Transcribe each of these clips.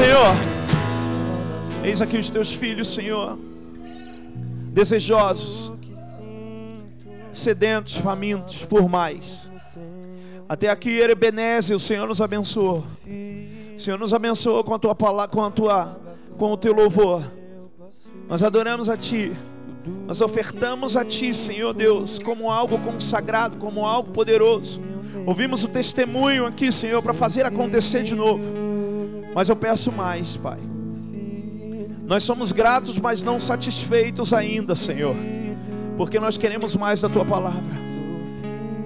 Senhor. Eis aqui os teus filhos, Senhor, desejosos, sedentos, famintos por mais. Até aqui, Ebenezer, o Senhor nos abençoou. O Senhor nos abençoou com a tua palavra, com a tua, com o teu louvor. Nós adoramos a Ti. Nós ofertamos a Ti, Senhor Deus, como algo consagrado, como algo poderoso. Ouvimos o testemunho aqui, Senhor, para fazer acontecer de novo. Mas eu peço mais, Pai. Nós somos gratos, mas não satisfeitos ainda, Senhor, porque nós queremos mais da Tua palavra.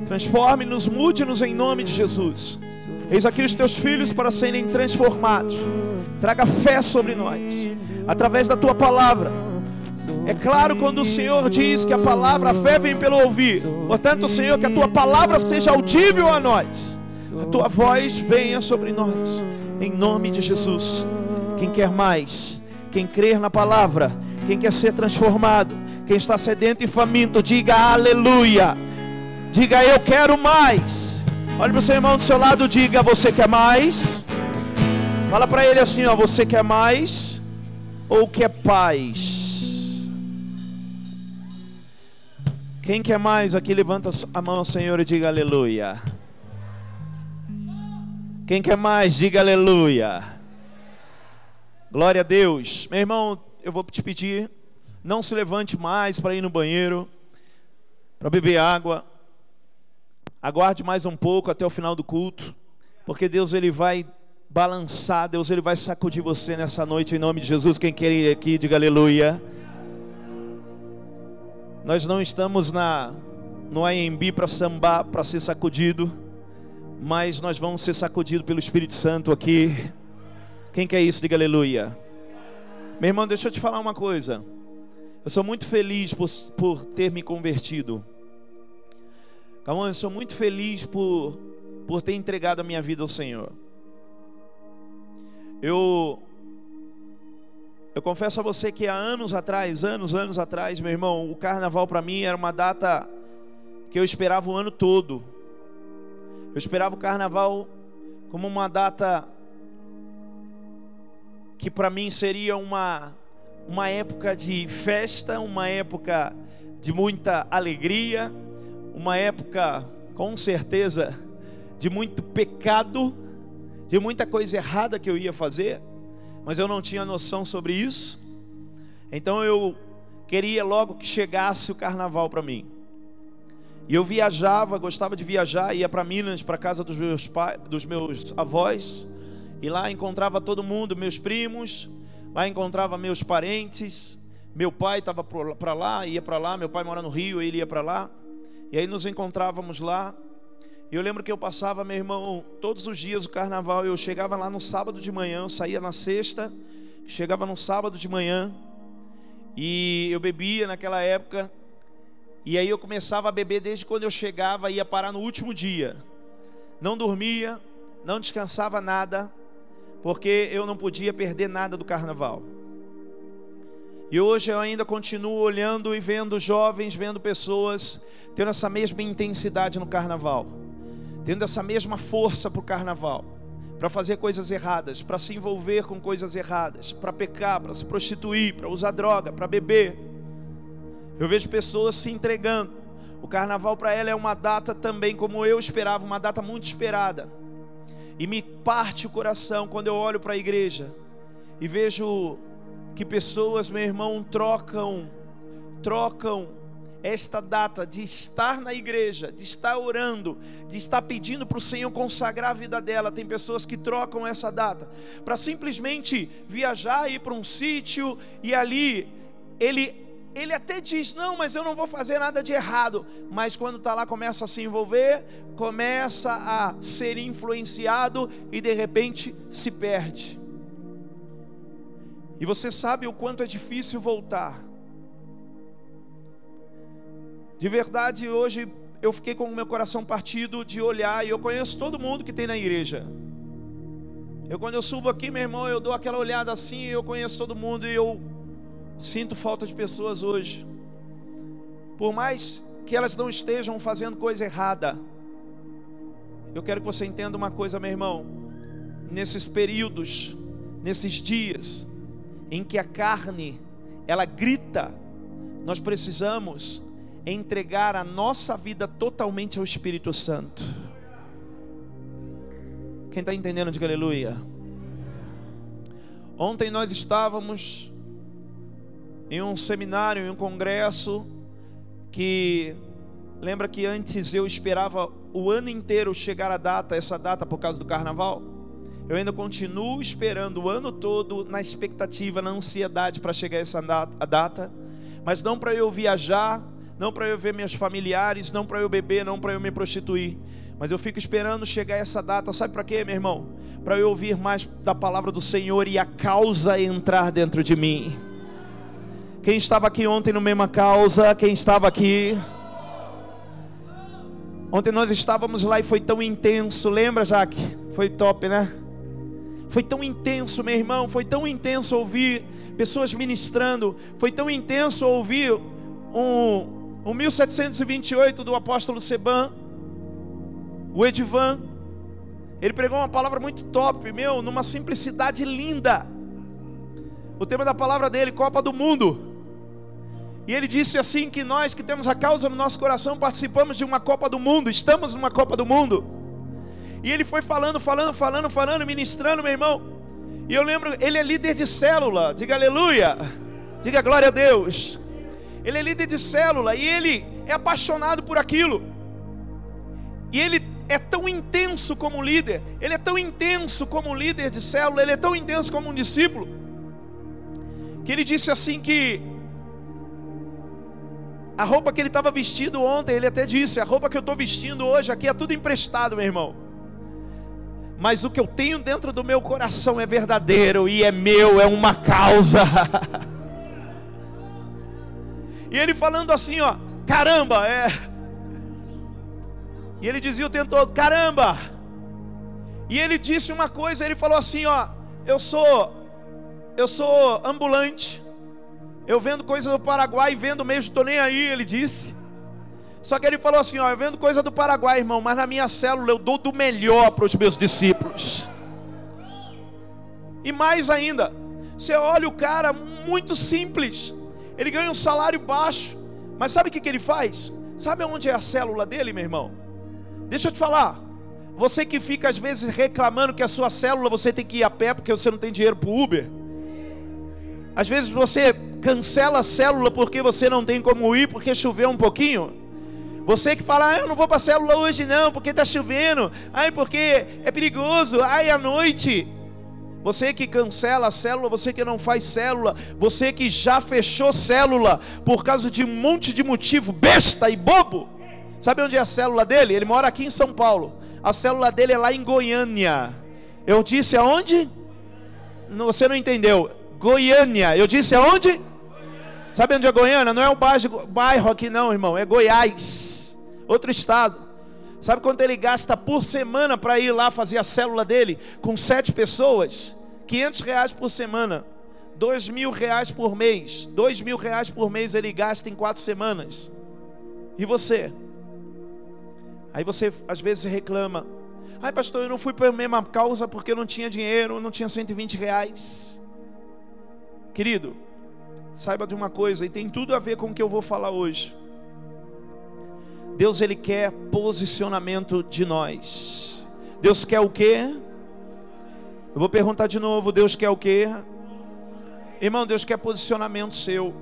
Transforme-nos, mude-nos em nome de Jesus. Eis aqui os Teus filhos para serem transformados. Traga fé sobre nós, através da Tua palavra. É claro quando o Senhor diz que a palavra, a fé vem pelo ouvir. Portanto, Senhor, que a tua palavra seja audível a nós. A tua voz venha sobre nós. Em nome de Jesus. Quem quer mais, quem crer na palavra, quem quer ser transformado, quem está sedento e faminto, diga aleluia. Diga eu quero mais. Olhe para o seu irmão do seu lado, diga você quer mais. Fala para ele assim, ó, você quer mais ou quer paz? Quem quer mais aqui, levanta a mão Senhor e diga aleluia. Quem quer mais, diga aleluia. Glória a Deus. Meu irmão, eu vou te pedir, não se levante mais para ir no banheiro, para beber água. Aguarde mais um pouco até o final do culto, porque Deus ele vai balançar, Deus ele vai sacudir você nessa noite em nome de Jesus. Quem quer ir aqui, diga aleluia. Nós não estamos na no AMB para sambar, para ser sacudido, mas nós vamos ser sacudidos pelo Espírito Santo aqui. Quem quer isso? Diga aleluia. Meu irmão, deixa eu te falar uma coisa. Eu sou muito feliz por, por ter me convertido. Calma, eu sou muito feliz por, por ter entregado a minha vida ao Senhor. Eu eu confesso a você que há anos atrás, anos, anos atrás, meu irmão, o carnaval para mim era uma data que eu esperava o ano todo. Eu esperava o carnaval como uma data que para mim seria uma uma época de festa, uma época de muita alegria, uma época com certeza de muito pecado, de muita coisa errada que eu ia fazer mas eu não tinha noção sobre isso. Então eu queria logo que chegasse o carnaval para mim. E eu viajava, gostava de viajar, ia para Minas, para casa dos meus pais, dos meus avós, e lá encontrava todo mundo, meus primos, lá encontrava meus parentes. Meu pai estava para lá, ia para lá, meu pai mora no Rio, ele ia para lá. E aí nos encontrávamos lá. E eu lembro que eu passava, meu irmão, todos os dias o carnaval, eu chegava lá no sábado de manhã, eu saía na sexta, chegava no sábado de manhã, e eu bebia naquela época, e aí eu começava a beber desde quando eu chegava, ia parar no último dia. Não dormia, não descansava nada, porque eu não podia perder nada do carnaval. E hoje eu ainda continuo olhando e vendo jovens, vendo pessoas tendo essa mesma intensidade no carnaval tendo essa mesma força para o carnaval, para fazer coisas erradas, para se envolver com coisas erradas, para pecar, para se prostituir, para usar droga, para beber. Eu vejo pessoas se entregando. O carnaval para ela é uma data também, como eu esperava, uma data muito esperada. E me parte o coração quando eu olho para a igreja e vejo que pessoas, meu irmão, trocam, trocam esta data de estar na igreja, de estar orando, de estar pedindo para o Senhor consagrar a vida dela. Tem pessoas que trocam essa data para simplesmente viajar, ir para um sítio e ali ele ele até diz: Não, mas eu não vou fazer nada de errado. Mas quando está lá, começa a se envolver, começa a ser influenciado e de repente se perde. E você sabe o quanto é difícil voltar. De verdade, hoje eu fiquei com o meu coração partido de olhar e eu conheço todo mundo que tem na igreja. Eu quando eu subo aqui, meu irmão, eu dou aquela olhada assim, eu conheço todo mundo e eu sinto falta de pessoas hoje. Por mais que elas não estejam fazendo coisa errada, eu quero que você entenda uma coisa, meu irmão. Nesses períodos nesses dias em que a carne ela grita, nós precisamos entregar a nossa vida totalmente ao Espírito Santo. Quem está entendendo, diga aleluia. Ontem nós estávamos em um seminário, em um congresso, que lembra que antes eu esperava o ano inteiro chegar a data, essa data por causa do carnaval? Eu ainda continuo esperando o ano todo na expectativa, na ansiedade para chegar essa data, mas não para eu viajar, não para eu ver meus familiares, não para eu beber, não para eu me prostituir, mas eu fico esperando chegar essa data, sabe para quê, meu irmão? Para eu ouvir mais da palavra do Senhor e a causa entrar dentro de mim. Quem estava aqui ontem no mesma causa? Quem estava aqui? Ontem nós estávamos lá e foi tão intenso, lembra, Jaque? Foi top, né? Foi tão intenso, meu irmão, foi tão intenso ouvir pessoas ministrando, foi tão intenso ouvir um, um 1728 do apóstolo Seban, o Edivan. Ele pregou uma palavra muito top, meu, numa simplicidade linda. O tema da palavra dele, Copa do Mundo. E ele disse assim que nós que temos a causa no nosso coração participamos de uma Copa do Mundo, estamos numa Copa do Mundo. E ele foi falando, falando, falando, falando, ministrando, meu irmão. E eu lembro, ele é líder de célula, diga aleluia, diga glória a Deus. Ele é líder de célula e ele é apaixonado por aquilo. E ele é tão intenso como líder, ele é tão intenso como líder de célula, ele é tão intenso como um discípulo, que ele disse assim que a roupa que ele estava vestido ontem, ele até disse: a roupa que eu estou vestindo hoje aqui é tudo emprestado, meu irmão. Mas o que eu tenho dentro do meu coração é verdadeiro e é meu, é uma causa. e ele falando assim, ó, caramba, é. E ele dizia o tempo todo, caramba. E ele disse uma coisa, ele falou assim, ó, eu sou, eu sou ambulante. Eu vendo coisa do Paraguai vendo mesmo, estou nem aí, ele disse. Só que ele falou assim: ó, eu vendo coisa do Paraguai, irmão, mas na minha célula eu dou do melhor para os meus discípulos. E mais ainda, você olha o cara muito simples, ele ganha um salário baixo, mas sabe o que, que ele faz? Sabe onde é a célula dele, meu irmão? Deixa eu te falar. Você que fica às vezes reclamando que a sua célula você tem que ir a pé porque você não tem dinheiro para Uber. Às vezes você cancela a célula porque você não tem como ir, porque choveu um pouquinho. Você que fala, ah, eu não vou para a célula hoje não, porque está chovendo, ai, porque é perigoso, ai, à noite. Você que cancela a célula, você que não faz célula, você que já fechou célula por causa de um monte de motivo besta e bobo. Sabe onde é a célula dele? Ele mora aqui em São Paulo. A célula dele é lá em Goiânia. Eu disse aonde? Você não entendeu. Goiânia. Eu disse aonde? Sabe onde é Goiânia? Não é um bairro aqui não, irmão. É Goiás. Outro estado. Sabe quanto ele gasta por semana para ir lá fazer a célula dele com sete pessoas? 500 reais por semana. Dois mil reais por mês. Dois mil reais por mês ele gasta em quatro semanas. E você? Aí você às vezes reclama. Ai pastor, eu não fui para a mesma causa porque eu não tinha dinheiro, não tinha 120 reais. Querido, saiba de uma coisa, e tem tudo a ver com o que eu vou falar hoje. Deus ele quer posicionamento de nós. Deus quer o quê? Eu vou perguntar de novo, Deus quer o quê? Irmão, Deus quer posicionamento seu.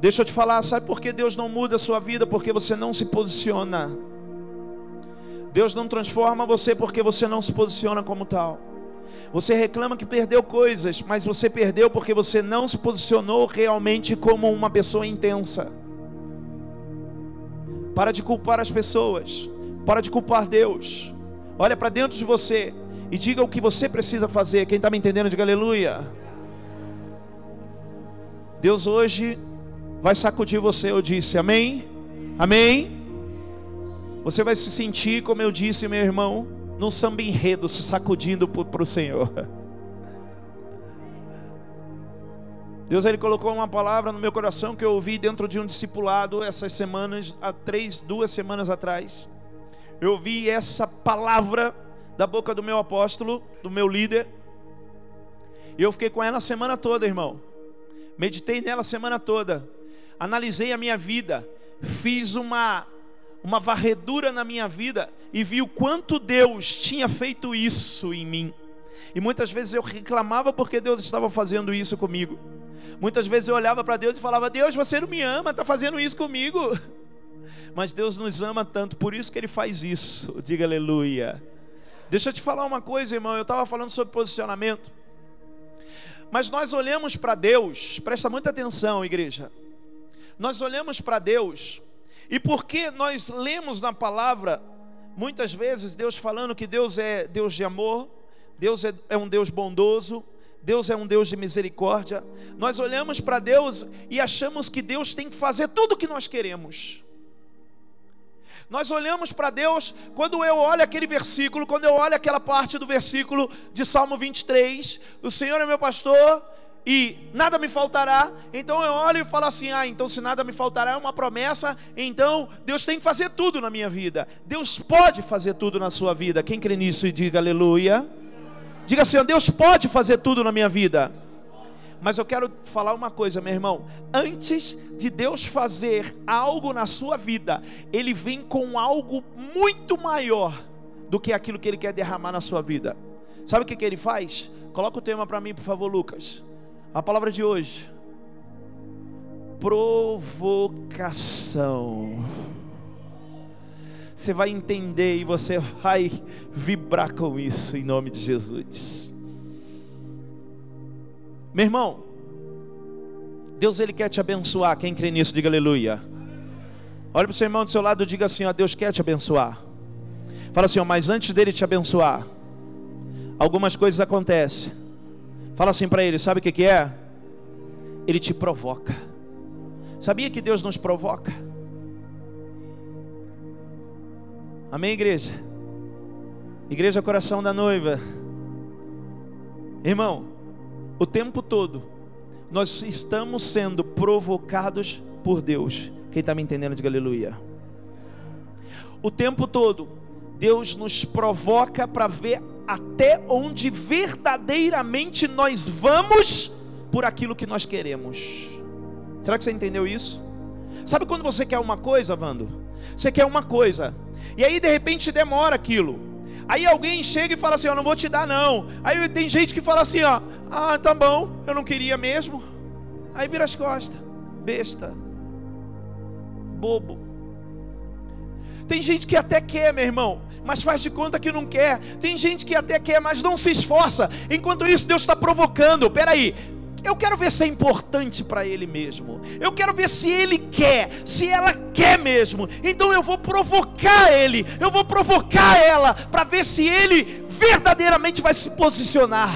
Deixa eu te falar, sabe por que Deus não muda a sua vida? Porque você não se posiciona. Deus não transforma você porque você não se posiciona como tal. Você reclama que perdeu coisas, mas você perdeu porque você não se posicionou realmente como uma pessoa intensa. Para de culpar as pessoas, para de culpar Deus. Olha para dentro de você e diga o que você precisa fazer. Quem está me entendendo, diga aleluia. Deus hoje vai sacudir você, eu disse, amém? Amém? Você vai se sentir, como eu disse, meu irmão, num samba enredo, se sacudindo para o Senhor. Deus ele colocou uma palavra no meu coração que eu ouvi dentro de um discipulado essas semanas, há três, duas semanas atrás. Eu ouvi essa palavra da boca do meu apóstolo, do meu líder. E eu fiquei com ela a semana toda, irmão. Meditei nela a semana toda. Analisei a minha vida. Fiz uma uma varredura na minha vida e vi o quanto Deus tinha feito isso em mim. E muitas vezes eu reclamava porque Deus estava fazendo isso comigo. Muitas vezes eu olhava para Deus e falava: Deus, você não me ama, está fazendo isso comigo. Mas Deus nos ama tanto, por isso que Ele faz isso. Diga aleluia. Deixa eu te falar uma coisa, irmão. Eu estava falando sobre posicionamento. Mas nós olhamos para Deus, presta muita atenção, igreja. Nós olhamos para Deus, e porque nós lemos na palavra, muitas vezes, Deus falando que Deus é Deus de amor, Deus é, é um Deus bondoso, Deus é um Deus de misericórdia. Nós olhamos para Deus e achamos que Deus tem que fazer tudo o que nós queremos. Nós olhamos para Deus, quando eu olho aquele versículo, quando eu olho aquela parte do versículo de Salmo 23, o Senhor é meu pastor e nada me faltará. Então eu olho e falo assim: ah, então se nada me faltará é uma promessa, então Deus tem que fazer tudo na minha vida. Deus pode fazer tudo na sua vida. Quem crê nisso e diga aleluia. Diga assim: Deus pode fazer tudo na minha vida. Mas eu quero falar uma coisa, meu irmão. Antes de Deus fazer algo na sua vida, Ele vem com algo muito maior do que aquilo que Ele quer derramar na sua vida. Sabe o que, que Ele faz? Coloca o tema para mim, por favor, Lucas. A palavra de hoje: provocação. Você vai entender e você vai vibrar com isso em nome de Jesus. Meu irmão, Deus ele quer te abençoar. Quem crê nisso, diga aleluia. Olha para o seu irmão do seu lado e diga assim: ó, Deus quer te abençoar. Fala assim, ó, mas antes dele te abençoar, algumas coisas acontecem. Fala assim para ele: sabe o que, que é? Ele te provoca. Sabia que Deus nos provoca? Amém, igreja? Igreja Coração da Noiva. Irmão, o tempo todo nós estamos sendo provocados por Deus. Quem está me entendendo, diga aleluia. O tempo todo, Deus nos provoca para ver até onde verdadeiramente nós vamos por aquilo que nós queremos. Será que você entendeu isso? Sabe quando você quer uma coisa, Vando? Você quer uma coisa, e aí de repente demora aquilo. Aí alguém chega e fala assim: Eu não vou te dar, não. Aí tem gente que fala assim: ó, Ah, tá bom, eu não queria mesmo. Aí vira as costas, besta, bobo. Tem gente que até quer, meu irmão, mas faz de conta que não quer. Tem gente que até quer, mas não se esforça. Enquanto isso, Deus está provocando. Peraí, eu quero ver se é importante para ele mesmo. Eu quero ver se ele quer, se ela quer mesmo. Então eu vou provocar ele, eu vou provocar ela para ver se ele verdadeiramente vai se posicionar.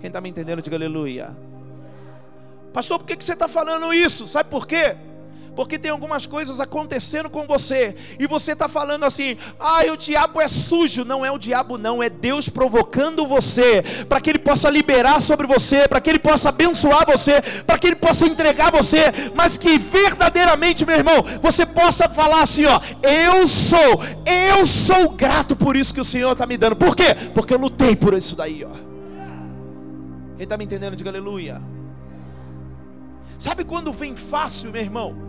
Quem está me entendendo, diga aleluia. Pastor, por que, que você está falando isso? Sabe por quê? Porque tem algumas coisas acontecendo com você, e você está falando assim: ah, o diabo é sujo. Não é o diabo, não, é Deus provocando você, para que Ele possa liberar sobre você, para que Ele possa abençoar você, para que Ele possa entregar você, mas que verdadeiramente, meu irmão, você possa falar assim: ó, eu sou, eu sou grato por isso que o Senhor está me dando, por quê? Porque eu lutei por isso daí, ó. Quem está me entendendo, diga aleluia. Sabe quando vem fácil, meu irmão?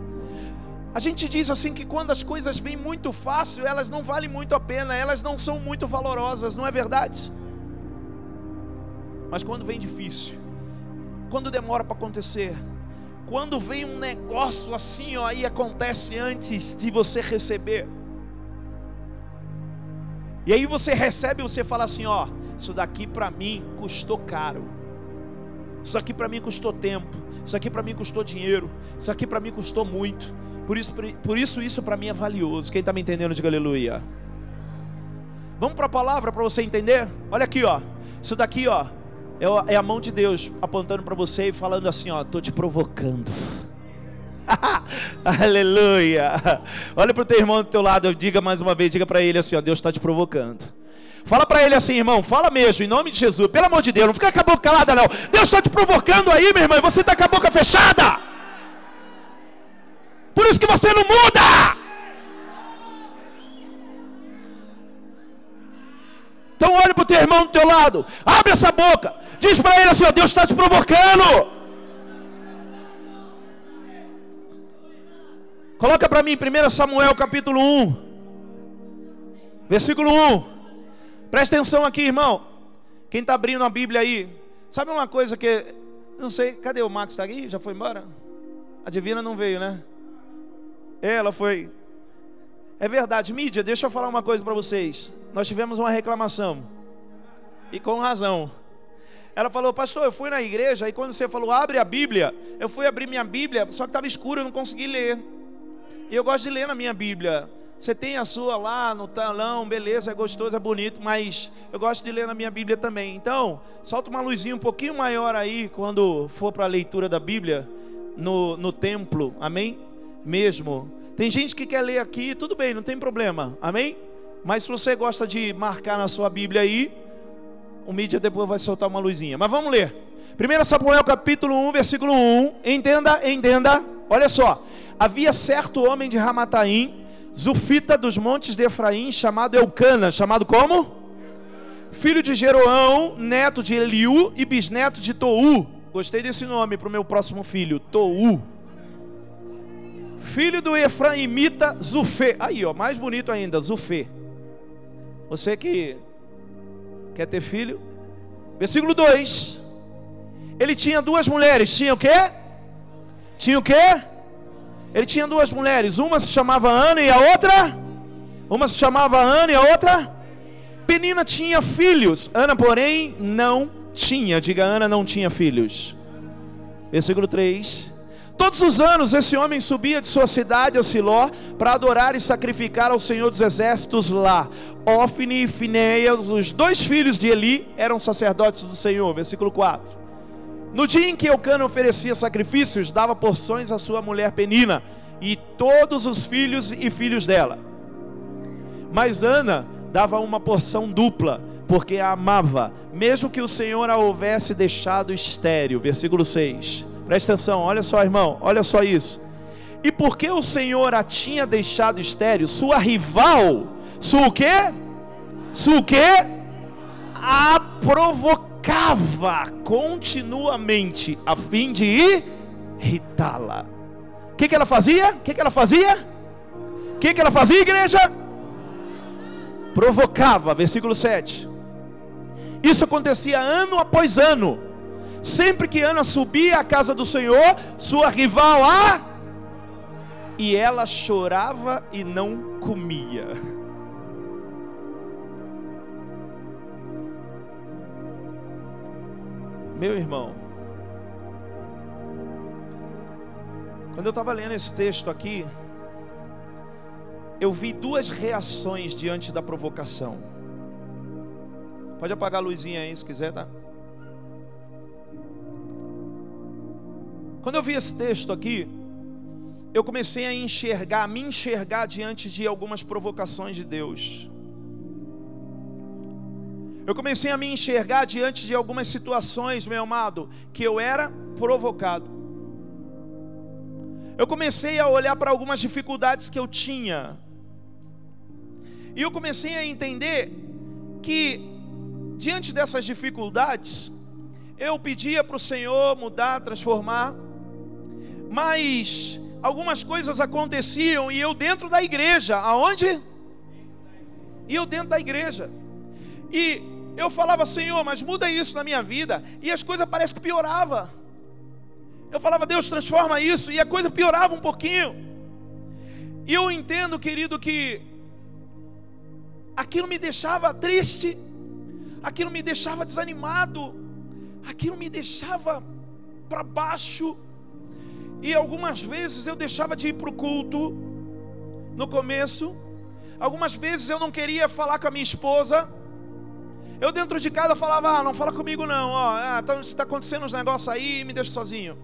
A gente diz assim que quando as coisas vêm muito fácil, elas não valem muito a pena, elas não são muito valorosas, não é verdade? Mas quando vem difícil, quando demora para acontecer, quando vem um negócio assim, ó, aí acontece antes de você receber. E aí você recebe você fala assim, ó, isso daqui para mim custou caro. Isso aqui para mim custou tempo. Isso aqui para mim custou dinheiro. Isso aqui para mim custou muito. Por isso, por isso isso para mim é valioso. Quem está me entendendo, diga aleluia. Vamos para a palavra para você entender? Olha aqui, ó. Isso daqui, ó, é, é a mão de Deus apontando para você e falando assim, ó, tô te provocando. Aleluia. Olha para o teu irmão do teu lado, diga mais uma vez, diga para ele assim, ó, Deus está te provocando. Fala para ele assim, irmão, fala mesmo, em nome de Jesus, pelo amor de Deus, não fica com a boca calada não. Deus está te provocando aí, meu irmão, você está com a boca fechada. Por isso que você não muda. Então olhe para o teu irmão do teu lado. Abre essa boca. Diz para ele assim: ó, Deus está te provocando. Coloca para mim 1 Samuel capítulo 1, versículo 1. Presta atenção aqui, irmão. Quem está abrindo a Bíblia aí, sabe uma coisa que. Não sei, cadê o Max? Está aqui? Já foi embora? A Divina não veio, né? Ela foi. É verdade, mídia, deixa eu falar uma coisa para vocês. Nós tivemos uma reclamação. E com razão. Ela falou, pastor, eu fui na igreja e quando você falou, abre a Bíblia, eu fui abrir minha Bíblia, só que estava escuro, eu não consegui ler. E eu gosto de ler na minha Bíblia. Você tem a sua lá no talão, beleza, é gostoso, é bonito, mas eu gosto de ler na minha Bíblia também. Então, solta uma luzinha um pouquinho maior aí quando for para a leitura da Bíblia no, no templo, amém? Mesmo. Tem gente que quer ler aqui, tudo bem, não tem problema, amém? Mas se você gosta de marcar na sua Bíblia aí, o mídia depois vai soltar uma luzinha. Mas vamos ler. 1 Samuel capítulo 1, versículo 1. Entenda, entenda. Olha só. Havia certo homem de Ramataim, Zufita dos montes de Efraim, chamado Eucana, chamado como? Filho de Jeroão, neto de Eliú e bisneto de Tou. Gostei desse nome para o meu próximo filho, Tou. Filho do Efraimita Zufê. Aí, ó, mais bonito ainda, Zufê. Você que quer ter filho? Versículo 2. Ele tinha duas mulheres, tinha o quê? Tinha o quê? Ele tinha duas mulheres, uma se chamava Ana e a outra? Uma se chamava Ana e a outra? Penina tinha filhos, Ana, porém, não tinha. Diga, Ana não tinha filhos. Versículo 3. Todos os anos esse homem subia de sua cidade a Siló para adorar e sacrificar ao Senhor dos Exércitos lá. Ofne e Fineias, os dois filhos de Eli, eram sacerdotes do Senhor. Versículo 4. No dia em que Eucana oferecia sacrifícios, dava porções à sua mulher Penina e todos os filhos e filhos dela. Mas Ana dava uma porção dupla, porque a amava, mesmo que o Senhor a houvesse deixado estéril. Versículo 6. Presta atenção, olha só, irmão, olha só isso. E porque o Senhor a tinha deixado estéril, sua rival, sua o quê? Sua o quê? A provocava continuamente a fim de irritá-la. O que, que ela fazia? O que, que ela fazia? O que, que ela fazia, igreja? Provocava, versículo 7. Isso acontecia ano após ano. Sempre que Ana subia à casa do Senhor, sua rival a. E ela chorava e não comia. Meu irmão, quando eu estava lendo esse texto aqui, eu vi duas reações diante da provocação. Pode apagar a luzinha aí se quiser, tá? Quando eu vi esse texto aqui, eu comecei a enxergar, a me enxergar diante de algumas provocações de Deus eu comecei a me enxergar diante de algumas situações, meu amado, que eu era provocado. Eu comecei a olhar para algumas dificuldades que eu tinha. E eu comecei a entender que, diante dessas dificuldades, eu pedia para o Senhor mudar, transformar, mas algumas coisas aconteciam e eu dentro da igreja, aonde? E eu dentro da igreja. E eu falava, Senhor, mas muda isso na minha vida. E as coisas parecem que piorava. Eu falava, Deus, transforma isso. E a coisa piorava um pouquinho. E eu entendo, querido, que aquilo me deixava triste, aquilo me deixava desanimado, aquilo me deixava para baixo. E algumas vezes eu deixava de ir para o culto no começo. Algumas vezes eu não queria falar com a minha esposa. Eu dentro de casa falava, ah, não fala comigo não, ó, ah, tá, tá acontecendo uns negócios aí, me deixa sozinho.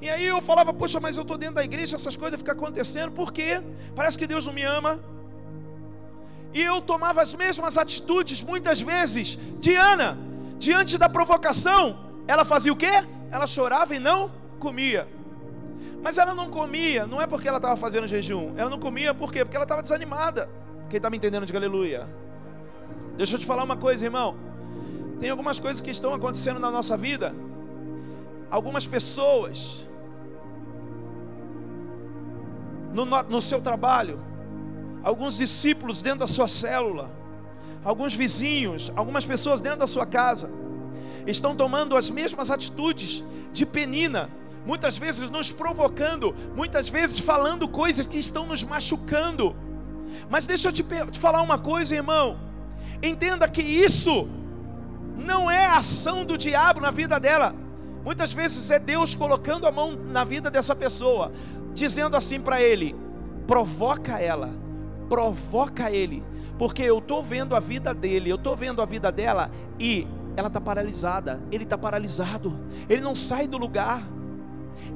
E aí eu falava, poxa, mas eu estou dentro da igreja, essas coisas ficam acontecendo, por quê? Parece que Deus não me ama. E eu tomava as mesmas atitudes, muitas vezes, Diana, diante da provocação, ela fazia o quê? Ela chorava e não comia. Mas ela não comia, não é porque ela estava fazendo jejum, ela não comia por quê? Porque ela estava desanimada. Quem está me entendendo, diga aleluia. Deixa eu te falar uma coisa, irmão. Tem algumas coisas que estão acontecendo na nossa vida. Algumas pessoas no, no seu trabalho, alguns discípulos dentro da sua célula, alguns vizinhos, algumas pessoas dentro da sua casa, estão tomando as mesmas atitudes de penina, muitas vezes nos provocando, muitas vezes falando coisas que estão nos machucando. Mas deixa eu te, te falar uma coisa, irmão. Entenda que isso não é ação do diabo na vida dela. Muitas vezes é Deus colocando a mão na vida dessa pessoa, dizendo assim para ele: provoca ela, provoca ele, porque eu estou vendo a vida dele, eu estou vendo a vida dela e ela está paralisada, ele está paralisado, ele não sai do lugar,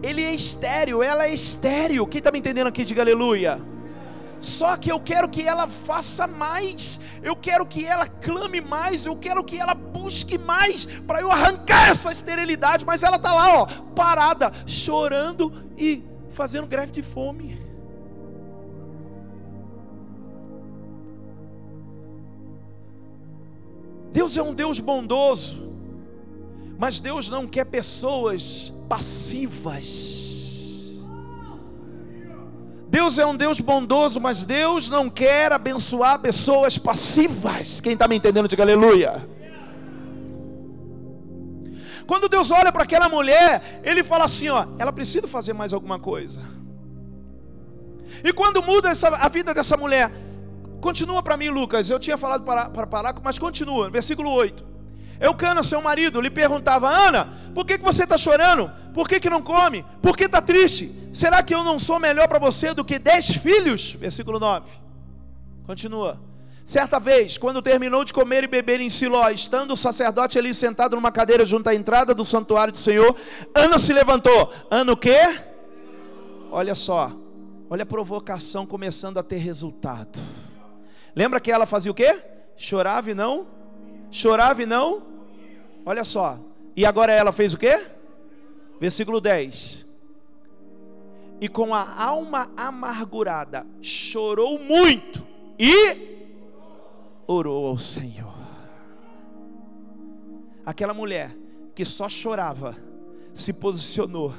ele é estéreo, ela é estéreo. Quem está me entendendo aqui, diga aleluia. Só que eu quero que ela faça mais, eu quero que ela clame mais, eu quero que ela busque mais para eu arrancar essa esterilidade, mas ela está lá, ó, parada, chorando e fazendo greve de fome. Deus é um Deus bondoso, mas Deus não quer pessoas passivas. Deus é um Deus bondoso, mas Deus não quer abençoar pessoas passivas. Quem está me entendendo, diga aleluia. Quando Deus olha para aquela mulher, Ele fala assim: ó, ela precisa fazer mais alguma coisa. E quando muda essa, a vida dessa mulher, Continua para mim, Lucas. Eu tinha falado para, para parar, mas continua. Versículo 8. Eucana, seu marido, lhe perguntava: Ana, por que, que você está chorando? Por que, que não come? Por que está triste? Será que eu não sou melhor para você do que dez filhos? Versículo 9. Continua. Certa vez, quando terminou de comer e beber em Siló, estando o sacerdote ali sentado numa cadeira junto à entrada do santuário do Senhor, Ana se levantou. Ana o quê? Olha só. Olha a provocação começando a ter resultado. Lembra que ela fazia o quê? Chorava e não? Chorava e não? Olha só. E agora ela fez o quê? Versículo 10. E com a alma amargurada, chorou muito e orou ao Senhor. Aquela mulher que só chorava, se posicionou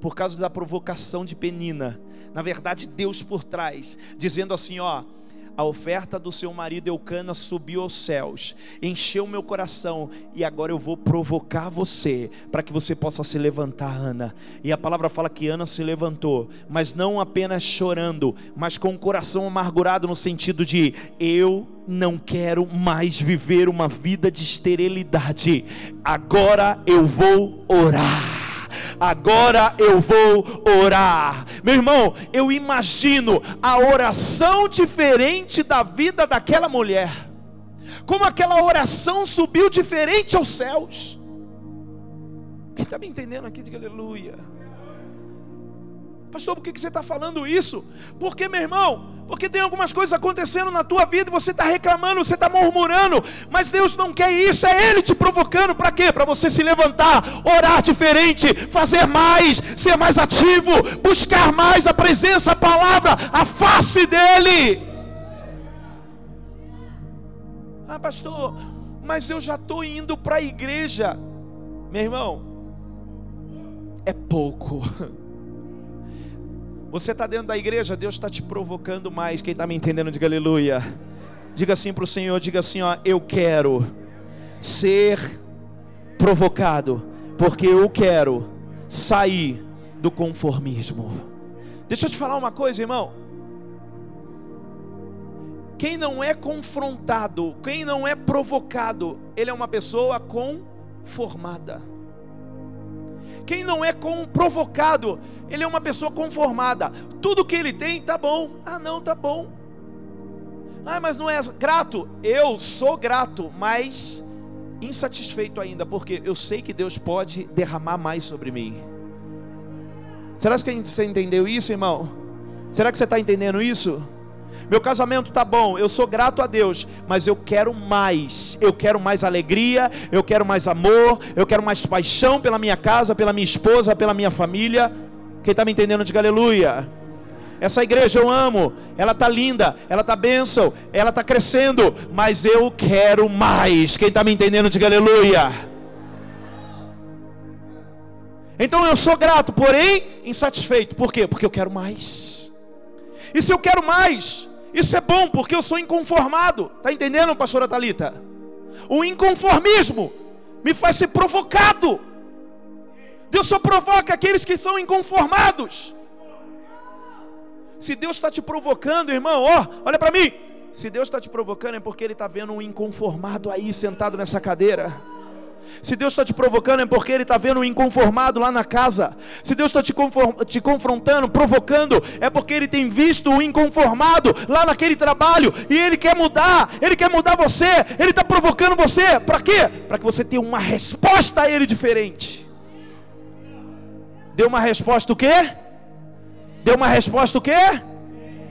por causa da provocação de Penina. Na verdade, Deus por trás, dizendo assim: ó a oferta do seu marido Eucana subiu aos céus, encheu meu coração, e agora eu vou provocar você, para que você possa se levantar, Ana. E a palavra fala que Ana se levantou, mas não apenas chorando, mas com o coração amargurado, no sentido de: eu não quero mais viver uma vida de esterilidade, agora eu vou orar agora eu vou orar. Meu irmão, eu imagino a oração diferente da vida daquela mulher, como aquela oração subiu diferente aos céus. Quem está me entendendo aqui, diga aleluia. Pastor, por que você está falando isso? Porque, meu irmão, porque tem algumas coisas acontecendo na tua vida e você está reclamando, você está murmurando, mas Deus não quer isso, é Ele te provocando para quê? Para você se levantar, orar diferente, fazer mais, ser mais ativo, buscar mais a presença, a palavra, a face dEle. Ah, pastor, mas eu já estou indo para a igreja, meu irmão, é pouco. Você está dentro da igreja, Deus está te provocando mais. Quem está me entendendo, diga aleluia. Diga assim para o Senhor: diga assim, ó, eu quero ser provocado, porque eu quero sair do conformismo. Deixa eu te falar uma coisa, irmão. Quem não é confrontado, quem não é provocado, ele é uma pessoa conformada. Quem não é provocado, ele é uma pessoa conformada. Tudo que ele tem tá bom. Ah, não, tá bom. Ah, mas não é grato. Eu sou grato, mas insatisfeito ainda, porque eu sei que Deus pode derramar mais sobre mim. Será que você entendeu isso, irmão? Será que você está entendendo isso? Meu casamento tá bom, eu sou grato a Deus, mas eu quero mais. Eu quero mais alegria, eu quero mais amor, eu quero mais paixão pela minha casa, pela minha esposa, pela minha família. Quem está me entendendo, diga aleluia. essa igreja eu amo, ela tá linda, ela tá bênção, ela tá crescendo, mas eu quero mais. Quem está me entendendo, diga aleluia. Então eu sou grato, porém insatisfeito. Por quê? Porque eu quero mais. E se eu quero mais, isso é bom, porque eu sou inconformado. Está entendendo, pastora Talita? O inconformismo me faz ser provocado. Deus só provoca aqueles que são inconformados. Se Deus está te provocando, irmão, ó, olha para mim. Se Deus está te provocando é porque Ele está vendo um inconformado aí sentado nessa cadeira. Se Deus está te provocando é porque Ele está vendo um inconformado lá na casa. Se Deus está te, te, confrontando, provocando, é porque Ele tem visto o inconformado lá naquele trabalho e Ele quer mudar. Ele quer mudar você. Ele está provocando você. Para quê? Para que você tenha uma resposta a Ele diferente. Deu uma resposta o quê? Deu uma resposta o quê?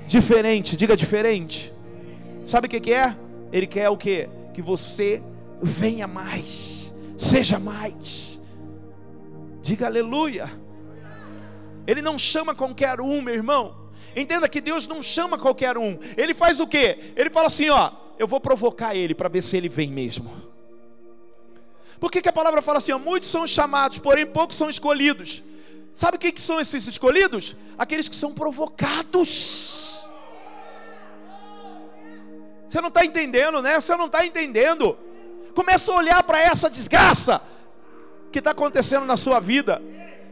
Diferente. Diga diferente. Sabe o que, que é? Ele quer o quê? Que você venha mais seja mais. Diga aleluia. Ele não chama qualquer um, meu irmão. Entenda que Deus não chama qualquer um. Ele faz o quê? Ele fala assim: ó, eu vou provocar ele para ver se ele vem mesmo. Por que, que a palavra fala assim? Ó, muitos são chamados, porém poucos são escolhidos. Sabe o que, que são esses escolhidos? Aqueles que são provocados. Você não está entendendo, né? Você não está entendendo. Começa a olhar para essa desgraça que está acontecendo na sua vida.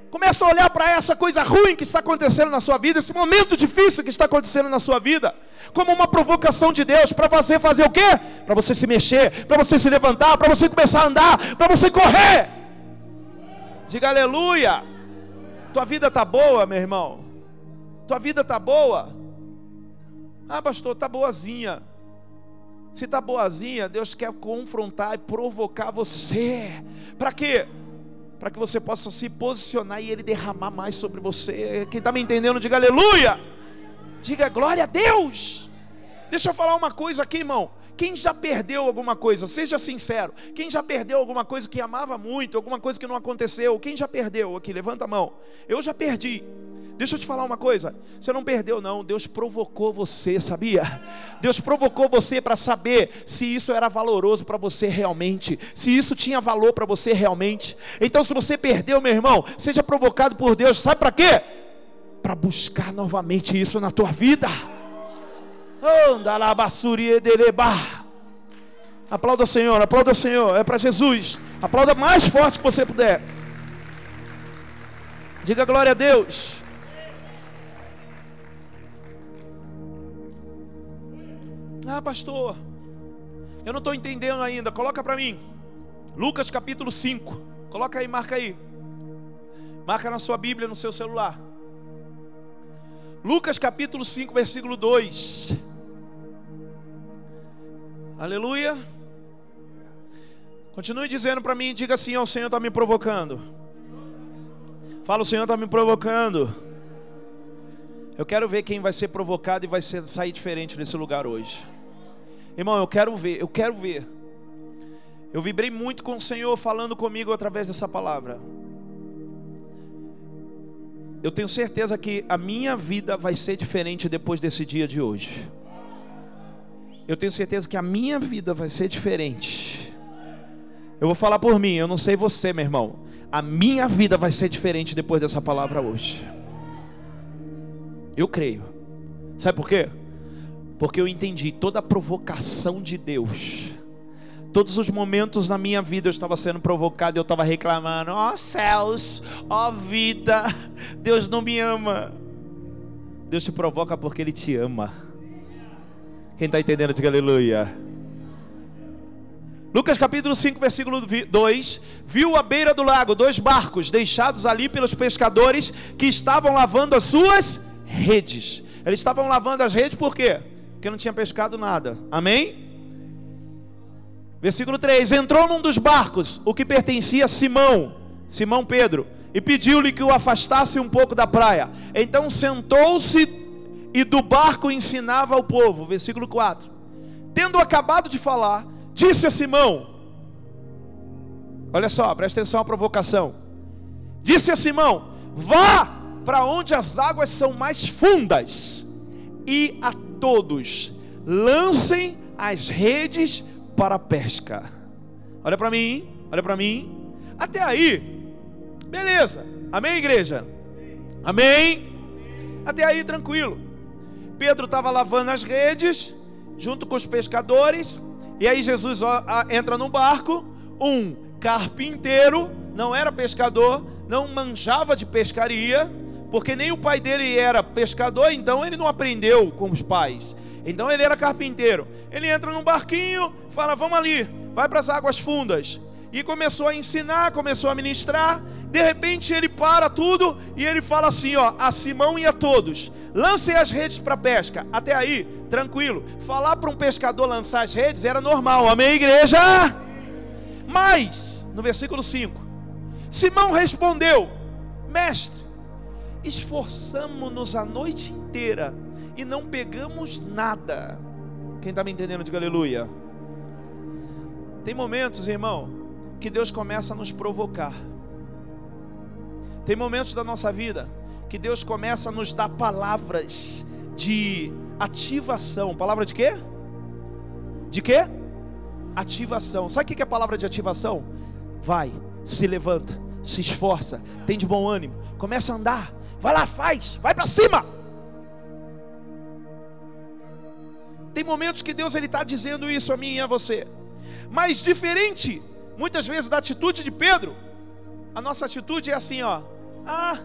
Começa a olhar para essa coisa ruim que está acontecendo na sua vida, esse momento difícil que está acontecendo na sua vida, como uma provocação de Deus para você fazer o quê? Para você se mexer, para você se levantar, para você começar a andar, para você correr. Diga aleluia. Tua vida está boa, meu irmão. Tua vida está boa. Ah, pastor, está boazinha. Se está boazinha, Deus quer confrontar e provocar você. Para quê? Para que você possa se posicionar e Ele derramar mais sobre você. Quem está me entendendo, diga aleluia. Diga glória a Deus. Deixa eu falar uma coisa aqui, irmão. Quem já perdeu alguma coisa, seja sincero. Quem já perdeu alguma coisa que amava muito, alguma coisa que não aconteceu? Quem já perdeu aqui? Levanta a mão. Eu já perdi. Deixa eu te falar uma coisa. Você não perdeu, não. Deus provocou você, sabia? Deus provocou você para saber se isso era valoroso para você realmente. Se isso tinha valor para você realmente. Então, se você perdeu, meu irmão, seja provocado por Deus. Sabe para quê? Para buscar novamente isso na tua vida. Aplauda o Senhor, aplauda o Senhor. É para Jesus. Aplauda mais forte que você puder. Diga glória a Deus. Ah, pastor, eu não estou entendendo ainda. Coloca para mim. Lucas capítulo 5. Coloca aí, marca aí. Marca na sua Bíblia, no seu celular. Lucas capítulo 5, versículo 2. Aleluia. Continue dizendo para mim, diga assim: ó, o Senhor está me provocando. Fala, o Senhor está me provocando. Eu quero ver quem vai ser provocado e vai ser, sair diferente nesse lugar hoje. Irmão, eu quero ver, eu quero ver. Eu vibrei muito com o Senhor falando comigo através dessa palavra. Eu tenho certeza que a minha vida vai ser diferente depois desse dia de hoje. Eu tenho certeza que a minha vida vai ser diferente. Eu vou falar por mim, eu não sei você, meu irmão. A minha vida vai ser diferente depois dessa palavra hoje. Eu creio. Sabe por quê? Porque eu entendi toda a provocação de Deus. Todos os momentos na minha vida eu estava sendo provocado e eu estava reclamando: ó oh, céus, ó oh, vida, Deus não me ama. Deus te provoca porque Ele te ama. Quem está entendendo, diga aleluia. Lucas capítulo 5, versículo 2: Viu à beira do lago dois barcos deixados ali pelos pescadores que estavam lavando as suas redes. Eles estavam lavando as redes por quê? Porque não tinha pescado nada. Amém? Versículo 3: Entrou num dos barcos, o que pertencia a Simão, Simão Pedro, e pediu-lhe que o afastasse um pouco da praia. Então sentou-se e do barco ensinava ao povo. Versículo 4: Tendo acabado de falar, disse a Simão: Olha só, presta atenção à provocação. Disse a Simão: Vá para onde as águas são mais fundas, e a todos lancem as redes para a pesca. Olha para mim, olha para mim. Até aí, beleza. Amém, igreja? Amém? Até aí, tranquilo. Pedro estava lavando as redes, junto com os pescadores. E aí, Jesus entra no barco. Um carpinteiro, não era pescador, não manjava de pescaria, porque nem o pai dele era pescador, então ele não aprendeu com os pais. Então ele era carpinteiro. Ele entra num barquinho, fala: Vamos ali, vai para as águas fundas. E começou a ensinar, começou a ministrar. De repente ele para tudo e ele fala assim: Ó, a Simão e a todos, lancem as redes para pesca. Até aí, tranquilo. Falar para um pescador lançar as redes era normal, amém, igreja? Mas, no versículo 5, Simão respondeu: Mestre, esforçamos-nos a noite inteira e não pegamos nada. Quem está me entendendo, diga aleluia. Tem momentos, irmão, que Deus começa a nos provocar. Tem momentos da nossa vida que Deus começa a nos dar palavras de ativação. Palavra de quê? De quê? Ativação. Sabe o que é a palavra de ativação? Vai, se levanta, se esforça, tem de bom ânimo, começa a andar, vai lá, faz, vai para cima. Tem momentos que Deus ele está dizendo isso a mim e a você. Mas diferente, muitas vezes da atitude de Pedro, a nossa atitude é assim, ó. Ah,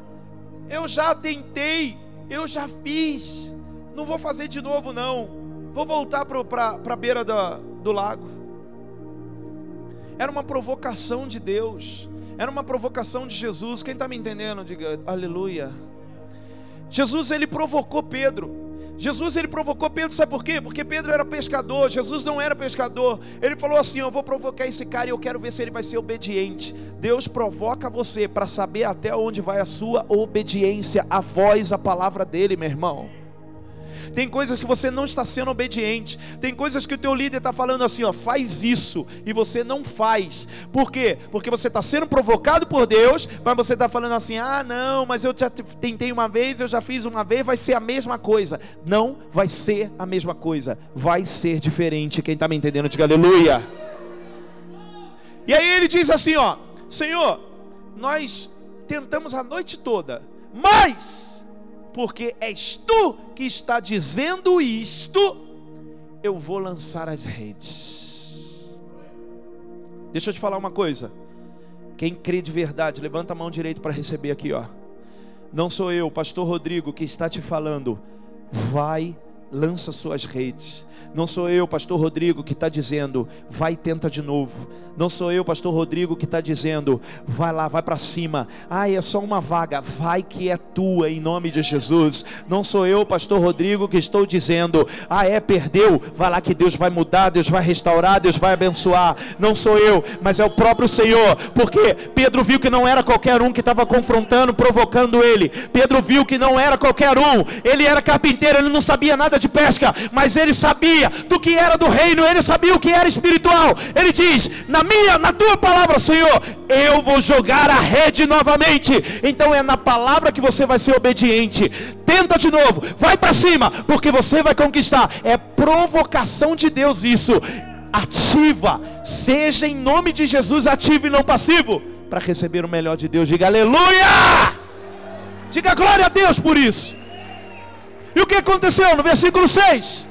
eu já tentei, eu já fiz, não vou fazer de novo não. Vou voltar para a beira do, do lago. Era uma provocação de Deus, era uma provocação de Jesus. Quem está me entendendo, diga aleluia. Jesus ele provocou Pedro. Jesus ele provocou Pedro, sabe por quê? Porque Pedro era pescador, Jesus não era pescador. Ele falou assim: Eu vou provocar esse cara e eu quero ver se ele vai ser obediente. Deus provoca você para saber até onde vai a sua obediência, a voz, a palavra dele, meu irmão. Tem coisas que você não está sendo obediente. Tem coisas que o teu líder está falando assim, ó, faz isso e você não faz. Por quê? Porque você está sendo provocado por Deus, mas você está falando assim, ah, não, mas eu já tentei uma vez, eu já fiz uma vez, vai ser a mesma coisa. Não vai ser a mesma coisa. Vai ser diferente. Quem está me entendendo, diga aleluia. E aí ele diz assim, ó, Senhor, nós tentamos a noite toda, mas porque és tu que está dizendo isto, eu vou lançar as redes. Deixa eu te falar uma coisa. Quem crê de verdade, levanta a mão direita para receber aqui, ó. Não sou eu, pastor Rodrigo, que está te falando. Vai, lança suas redes. Não sou eu, pastor Rodrigo, que está dizendo, vai tenta de novo. Não sou eu, pastor Rodrigo, que está dizendo, vai lá, vai para cima. Ah, é só uma vaga, vai que é tua, em nome de Jesus. Não sou eu, pastor Rodrigo, que estou dizendo, ah, é, perdeu, vai lá que Deus vai mudar, Deus vai restaurar, Deus vai abençoar. Não sou eu, mas é o próprio Senhor, porque Pedro viu que não era qualquer um que estava confrontando, provocando ele. Pedro viu que não era qualquer um, ele era carpinteiro, ele não sabia nada de pesca, mas ele sabia sabia do que era do reino, ele sabia o que era espiritual. Ele diz: Na minha, na tua palavra, Senhor, eu vou jogar a rede novamente. Então é na palavra que você vai ser obediente. Tenta de novo, vai para cima, porque você vai conquistar. É provocação de Deus isso. Ativa, seja em nome de Jesus ativo e não passivo, para receber o melhor de Deus. Diga aleluia! Diga glória a Deus por isso. E o que aconteceu no versículo 6?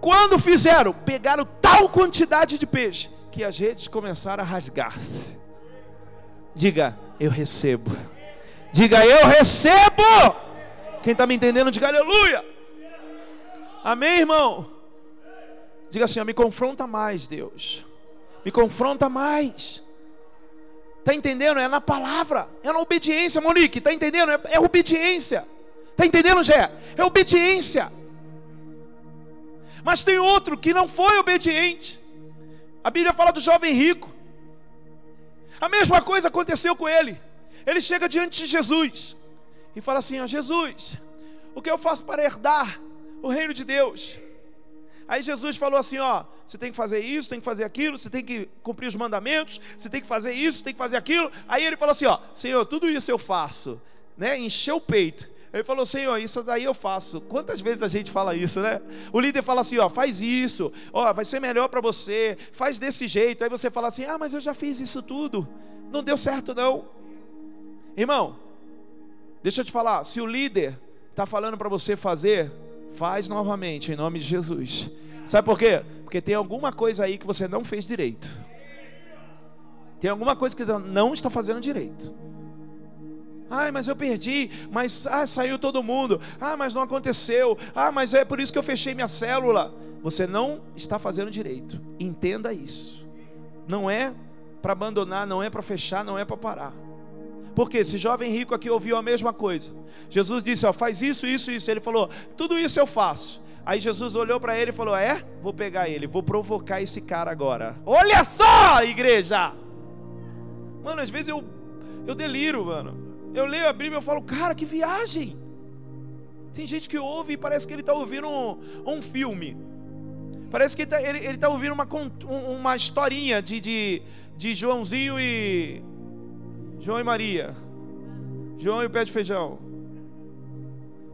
Quando fizeram, pegaram tal quantidade de peixe que as redes começaram a rasgar-se. Diga, eu recebo. Diga, eu recebo. Quem está me entendendo, diga aleluia. Amém, irmão? Diga assim, me confronta mais, Deus. Me confronta mais. Está entendendo? É na palavra, é na obediência, Monique. Está entendendo? É, é obediência. Está entendendo, Jé? É obediência. Mas tem outro que não foi obediente. A Bíblia fala do jovem rico. A mesma coisa aconteceu com ele. Ele chega diante de Jesus e fala assim: ó, Jesus, o que eu faço para herdar o reino de Deus? Aí Jesus falou assim: ó, você tem que fazer isso, tem que fazer aquilo, você tem que cumprir os mandamentos, você tem que fazer isso, tem que fazer aquilo. Aí ele falou assim: ó, Senhor, tudo isso eu faço, né? Encheu o peito. Ele falou, Senhor, isso daí eu faço. Quantas vezes a gente fala isso, né? O líder fala assim, ó, faz isso, ó, vai ser melhor para você, faz desse jeito. Aí você fala assim, ah, mas eu já fiz isso tudo, não deu certo não. Irmão, deixa eu te falar, se o líder está falando para você fazer, faz novamente, em nome de Jesus. Sabe por quê? Porque tem alguma coisa aí que você não fez direito. Tem alguma coisa que não está fazendo direito. Ai, mas eu perdi, mas ah, saiu todo mundo. Ah, mas não aconteceu. Ah, mas é por isso que eu fechei minha célula. Você não está fazendo direito. Entenda isso. Não é para abandonar, não é para fechar, não é para parar. Porque esse jovem rico aqui ouviu a mesma coisa. Jesus disse: ó, faz isso, isso, isso. Ele falou: tudo isso eu faço. Aí Jesus olhou para ele e falou: é, vou pegar ele, vou provocar esse cara agora. Olha só, igreja! Mano, às vezes eu eu deliro, mano. Eu leio a Bíblia e falo, cara, que viagem. Tem gente que ouve e parece que ele está ouvindo um, um, filme. Parece que ele está ele, ele tá ouvindo uma, uma historinha de, de, de Joãozinho e. João e Maria. João e o pé de feijão.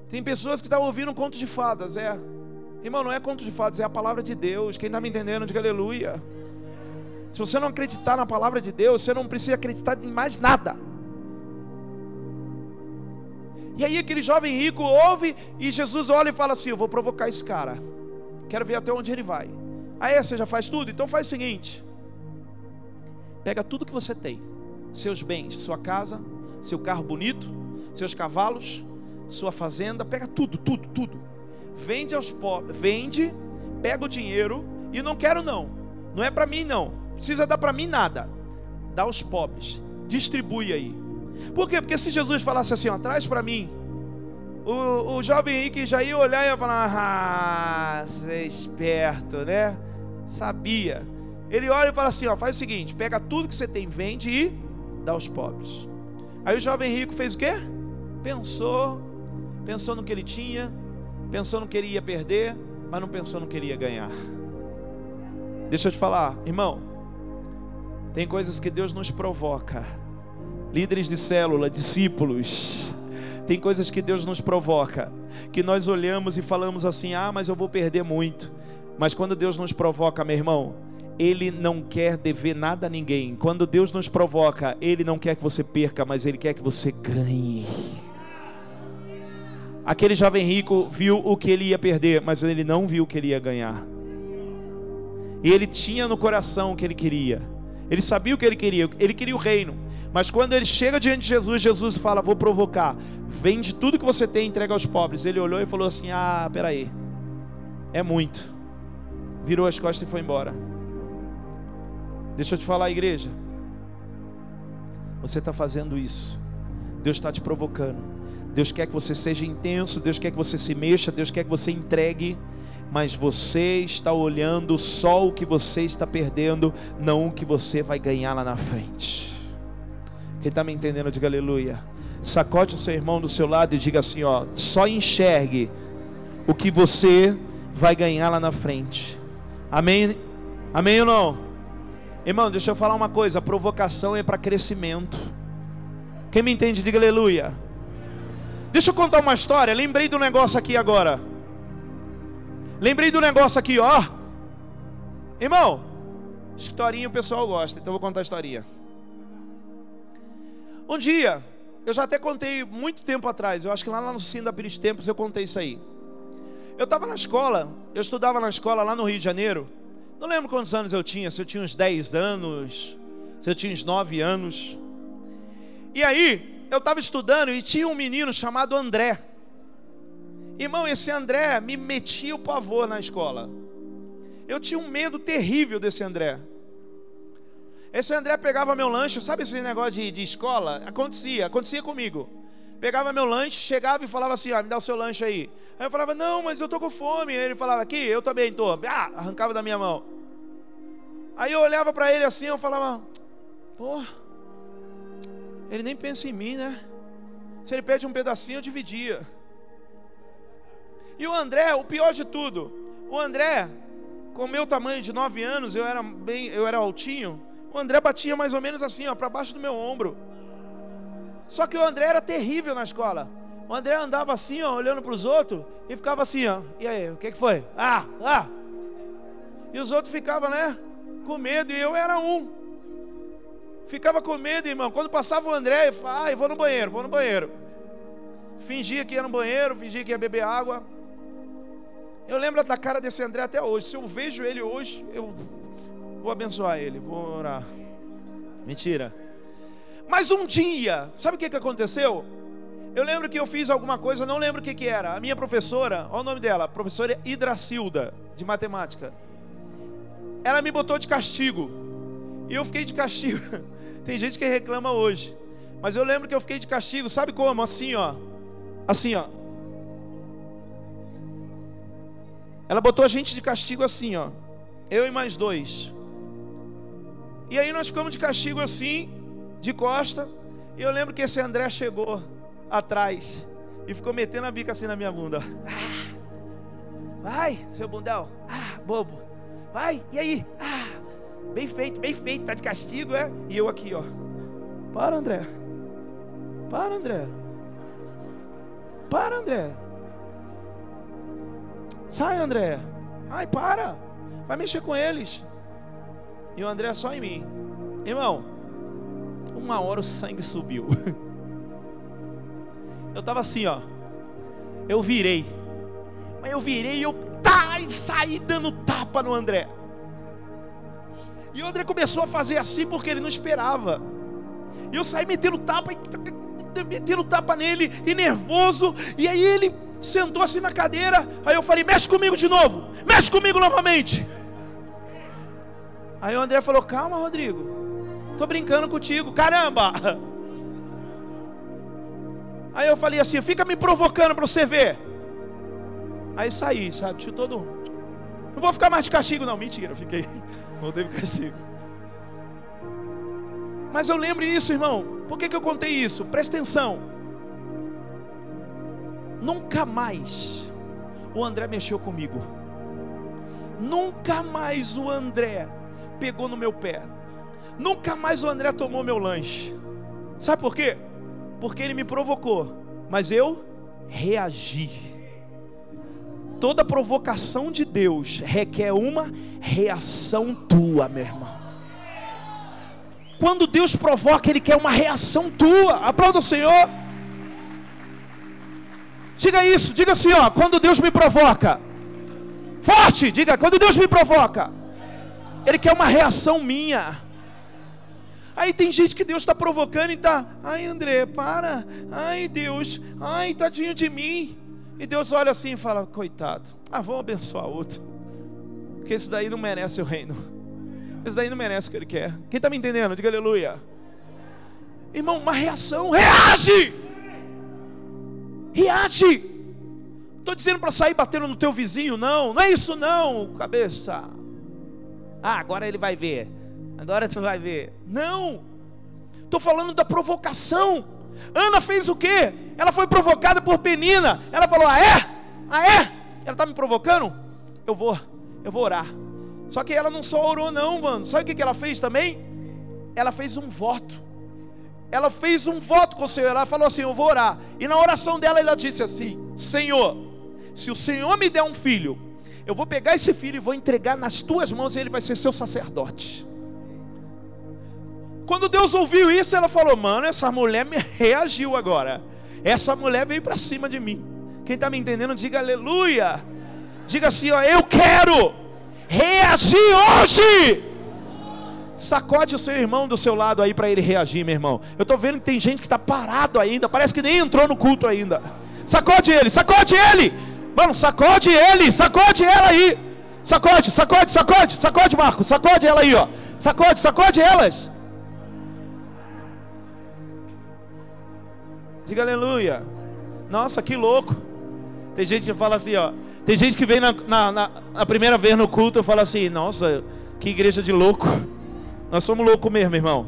Tem pessoas que estão ouvindo um conto de fadas, é. Irmão, não é conto de fadas, é a palavra de Deus. Quem está me entendendo, diga aleluia. Se você não acreditar na palavra de Deus, você não precisa acreditar em mais nada. E aí aquele jovem rico ouve e Jesus olha e fala assim: Eu vou provocar esse cara. Quero ver até onde ele vai. Aí você já faz tudo? Então faz o seguinte: pega tudo que você tem, seus bens, sua casa, seu carro bonito, seus cavalos, sua fazenda, pega tudo, tudo, tudo. Vende aos pobres, vende, pega o dinheiro e não quero não. Não é para mim não. Precisa dar para mim nada. Dá aos pobres. Distribui aí. Por quê? Porque se Jesus falasse assim, ó, traz para mim, o, o jovem Henrique já ia olhar e ia falar, ah, você é esperto, né? Sabia. Ele olha e fala assim, ó, faz o seguinte, pega tudo que você tem, vende e dá aos pobres. Aí o jovem rico fez o quê? Pensou, pensou no que ele tinha, pensou no que ele ia perder, mas não pensou no que ele ia ganhar. Deixa eu te falar, irmão, tem coisas que Deus nos provoca líderes de célula, discípulos. Tem coisas que Deus nos provoca, que nós olhamos e falamos assim: ah, mas eu vou perder muito. Mas quando Deus nos provoca, meu irmão, Ele não quer dever nada a ninguém. Quando Deus nos provoca, Ele não quer que você perca, mas Ele quer que você ganhe. Aquele jovem rico viu o que ele ia perder, mas ele não viu o que ele ia ganhar. E ele tinha no coração o que ele queria. Ele sabia o que ele queria. Ele queria o reino. Mas quando ele chega diante de Jesus, Jesus fala: Vou provocar. Vende tudo que você tem e entrega aos pobres. Ele olhou e falou assim: Ah, peraí. É muito. Virou as costas e foi embora. Deixa eu te falar, igreja. Você está fazendo isso. Deus está te provocando. Deus quer que você seja intenso. Deus quer que você se mexa. Deus quer que você entregue. Mas você está olhando só o que você está perdendo, não o que você vai ganhar lá na frente. Quem está me entendendo, diga aleluia. Sacode o seu irmão do seu lado e diga assim: ó, só enxergue o que você vai ganhar lá na frente. Amém? Amém ou não? Irmão, deixa eu falar uma coisa: a provocação é para crescimento. Quem me entende, diga aleluia. Deixa eu contar uma história. Lembrei do negócio aqui agora. Lembrei do negócio aqui, ó. Irmão, historinha o pessoal gosta, então eu vou contar a historinha. Um dia, eu já até contei muito tempo atrás, eu acho que lá no Cine da Pires Tempos eu contei isso aí. Eu estava na escola, eu estudava na escola lá no Rio de Janeiro. Não lembro quantos anos eu tinha, se eu tinha uns 10 anos, se eu tinha uns 9 anos. E aí, eu estava estudando e tinha um menino chamado André. Irmão, esse André me metia o pavor na escola. Eu tinha um medo terrível desse André. Esse André pegava meu lanche, sabe esse negócio de, de escola? Acontecia, acontecia comigo. Pegava meu lanche, chegava e falava assim: ah, me dá o seu lanche aí. Aí eu falava: não, mas eu tô com fome. Aí ele falava: aqui, eu também tô. Ah, arrancava da minha mão. Aí eu olhava para ele assim, eu falava: pô, ele nem pensa em mim, né? Se ele pede um pedacinho, eu dividia. E o André, o pior de tudo, o André com meu tamanho de 9 anos, eu era bem, eu era altinho. O André batia mais ou menos assim, ó, para baixo do meu ombro. Só que o André era terrível na escola. O André andava assim, ó, olhando para os outros e ficava assim, ó. E aí, o que, que foi? Ah, ah. E os outros ficavam, né? Com medo, e eu era um. Ficava com medo, irmão. Quando passava o André, eu falava, ah, eu vou no banheiro, vou no banheiro. Fingia que ia no banheiro, fingia que ia beber água. Eu lembro da cara desse André até hoje. Se eu vejo ele hoje, eu vou abençoar ele, vou orar. Mentira. Mas um dia, sabe o que, que aconteceu? Eu lembro que eu fiz alguma coisa, não lembro o que, que era. A minha professora, olha o nome dela, professora Hidracilda, de matemática. Ela me botou de castigo. E eu fiquei de castigo. Tem gente que reclama hoje. Mas eu lembro que eu fiquei de castigo, sabe como? Assim, ó. Assim, ó. Ela botou a gente de castigo assim, ó. Eu e mais dois. E aí nós ficamos de castigo assim, de costa. E eu lembro que esse André chegou atrás e ficou metendo a bica assim na minha bunda. Ah, vai, seu bundão. Ah, bobo. Vai, e aí? Ah, bem feito, bem feito. Tá de castigo, é? E eu aqui, ó. Para, André. Para, André. Para, André. Sai, André. Ai, para. Vai mexer com eles. E o André só em mim. Irmão, uma hora o sangue subiu. Eu estava assim, ó. Eu virei. Mas eu virei e eu tá, e saí dando tapa no André. E o André começou a fazer assim porque ele não esperava. E eu saí metendo tapa e metendo tapa nele e nervoso. E aí ele sentou assim na cadeira. Aí eu falei: mexe comigo de novo. Mexe comigo novamente. Aí o André falou: calma, Rodrigo. Tô brincando contigo. Caramba! Aí eu falei assim: fica me provocando para você ver. Aí saí, sabe? Todo. Não vou ficar mais de castigo, não. Mentira, eu fiquei. Voltei de castigo. Mas eu lembro isso, irmão. Por que, que eu contei isso? Presta atenção. Nunca mais o André mexeu comigo. Nunca mais o André pegou no meu pé. Nunca mais o André tomou meu lanche. Sabe por quê? porque ele me provocou, mas eu reagi. Toda provocação de Deus requer uma reação tua, meu irmão. Quando Deus provoca, Ele quer uma reação tua. Aplauda o Senhor. Diga isso, diga assim, ó. Quando Deus me provoca, forte, diga, quando Deus me provoca, Ele quer uma reação minha. Aí tem gente que Deus está provocando e está, ai André, para, ai Deus, ai tadinho de mim. E Deus olha assim e fala, coitado, ah, vamos abençoar outro, porque esse daí não merece o reino, esse daí não merece o que ele quer. Quem está me entendendo? Diga aleluia. Irmão, uma reação, reage! Reage! Estou dizendo para sair batendo no teu vizinho, não, não é isso não, cabeça. Ah, agora ele vai ver. Agora você vai ver. Não. Estou falando da provocação. Ana fez o quê? Ela foi provocada por Penina. Ela falou: Ah, é? Ah, é? Ela está me provocando? Eu vou, eu vou orar. Só que ela não só orou, não, mano. Sabe o que ela fez também? Ela fez um voto. Ela fez um voto com o Senhor. Ela falou assim: Eu vou orar. E na oração dela, ela disse assim: Senhor, se o Senhor me der um filho, eu vou pegar esse filho e vou entregar nas tuas mãos e ele vai ser seu sacerdote. Quando Deus ouviu isso, ela falou: Mano, essa mulher me reagiu agora. Essa mulher veio para cima de mim. Quem está me entendendo, diga aleluia. Diga assim: ó, Eu quero reagir hoje. Sacode o seu irmão do seu lado aí para ele reagir, meu irmão. Eu estou vendo que tem gente que está parado ainda, parece que nem entrou no culto ainda. Sacode ele, sacode ele. Mano, sacode ele, sacode ela aí. Sacode, sacode, sacode, sacode, Marco, sacode ela aí, ó. Sacode, sacode elas. Diga aleluia. Nossa, que louco. Tem gente que fala assim, ó. Tem gente que vem na, na, na, na primeira vez no culto e fala assim: Nossa, que igreja de louco. Nós somos loucos mesmo, irmão.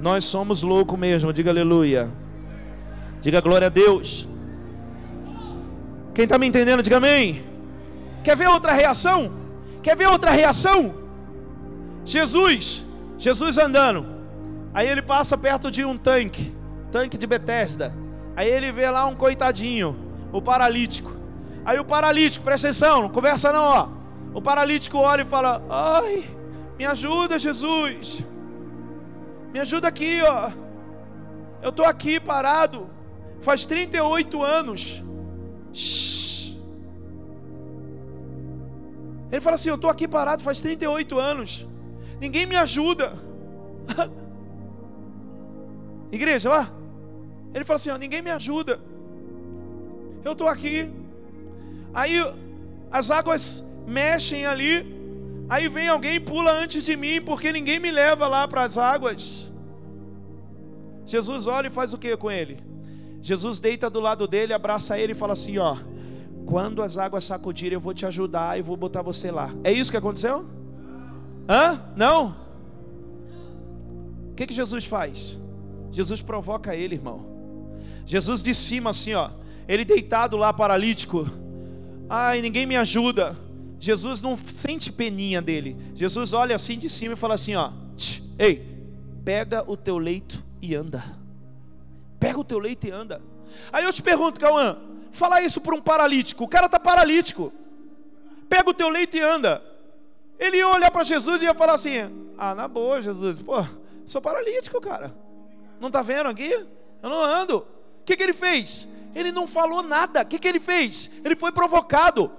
Nós somos loucos mesmo. Diga aleluia. Diga glória a Deus. Quem está me entendendo, diga amém. Quer ver outra reação? Quer ver outra reação? Jesus, Jesus andando. Aí ele passa perto de um tanque, tanque de Betesda. Aí ele vê lá um coitadinho, o paralítico. Aí o paralítico, presta atenção, não conversa não, ó. O paralítico olha e fala: Ai, me ajuda, Jesus. Me ajuda aqui, ó. Eu estou aqui parado. Faz 38 anos. Shhh. Ele fala assim: Eu estou aqui parado faz 38 anos. Ninguém me ajuda. Igreja, ó. Ele fala assim: ó, Ninguém me ajuda. Eu estou aqui. Aí as águas mexem ali. Aí vem alguém e pula antes de mim, porque ninguém me leva lá para as águas. Jesus olha e faz o que com ele? Jesus deita do lado dele, abraça ele e fala assim: Ó, quando as águas sacudirem, eu vou te ajudar e vou botar você lá. É isso que aconteceu? Hã? Não? O que, que Jesus faz? Jesus provoca ele, irmão. Jesus de cima, assim, ó, ele deitado lá, paralítico. Ai, ninguém me ajuda. Jesus não sente peninha dele. Jesus olha assim de cima e fala assim: ó, ei, pega o teu leito e anda. Pega o teu leito e anda. Aí eu te pergunto, Cauã, fala isso para um paralítico. O cara está paralítico. Pega o teu leito e anda. Ele ia olhar para Jesus e ia falar assim: Ah, na boa, Jesus, pô, sou paralítico, cara. Não está vendo aqui? Eu não ando. O que, que ele fez? Ele não falou nada. O que, que ele fez? Ele foi provocado.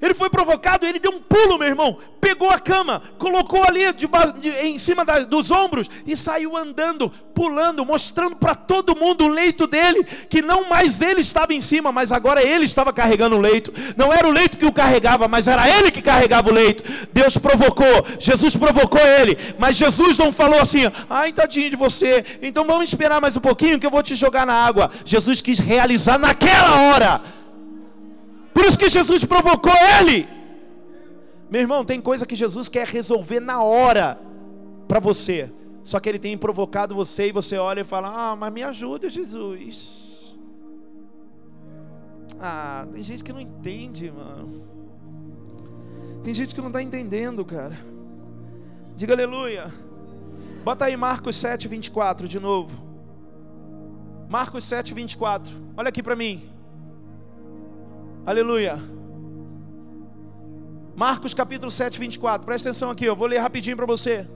Ele foi provocado, ele deu um pulo, meu irmão. Pegou a cama, colocou ali de, de, em cima da, dos ombros e saiu andando, pulando, mostrando para todo mundo o leito dele, que não mais ele estava em cima, mas agora ele estava carregando o leito. Não era o leito que o carregava, mas era ele que carregava o leito. Deus provocou, Jesus provocou ele, mas Jesus não falou assim: ai, tadinho de você, então vamos esperar mais um pouquinho que eu vou te jogar na água. Jesus quis realizar naquela hora por isso que Jesus provocou ele. Meu irmão, tem coisa que Jesus quer resolver na hora para você. Só que ele tem provocado você e você olha e fala: Ah, mas me ajuda, Jesus. Ah, tem gente que não entende, mano. Tem gente que não está entendendo, cara. Diga aleluia. Bota aí Marcos 7, 24 de novo. Marcos 7, 24. Olha aqui para mim. Aleluia. Marcos capítulo 7, 24. Presta atenção aqui, eu vou ler rapidinho para você.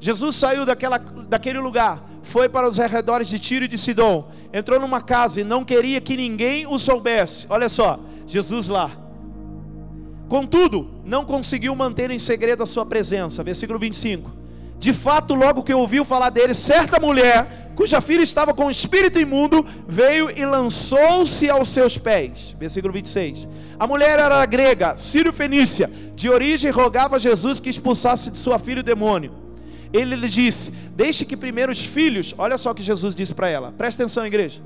Jesus saiu daquela, daquele lugar, foi para os arredores de Tiro e de Sidom, entrou numa casa e não queria que ninguém o soubesse. Olha só, Jesus lá. Contudo, não conseguiu manter em segredo a sua presença. Versículo 25. De fato, logo que ouviu falar dele, certa mulher, cuja filha estava com o espírito imundo, veio e lançou-se aos seus pés. Versículo 26. A mulher era grega, sírio-fenícia, de origem rogava a Jesus que expulsasse de sua filha o demônio. Ele lhe disse: Deixe que primeiro os filhos, olha só o que Jesus disse para ela, presta atenção, igreja.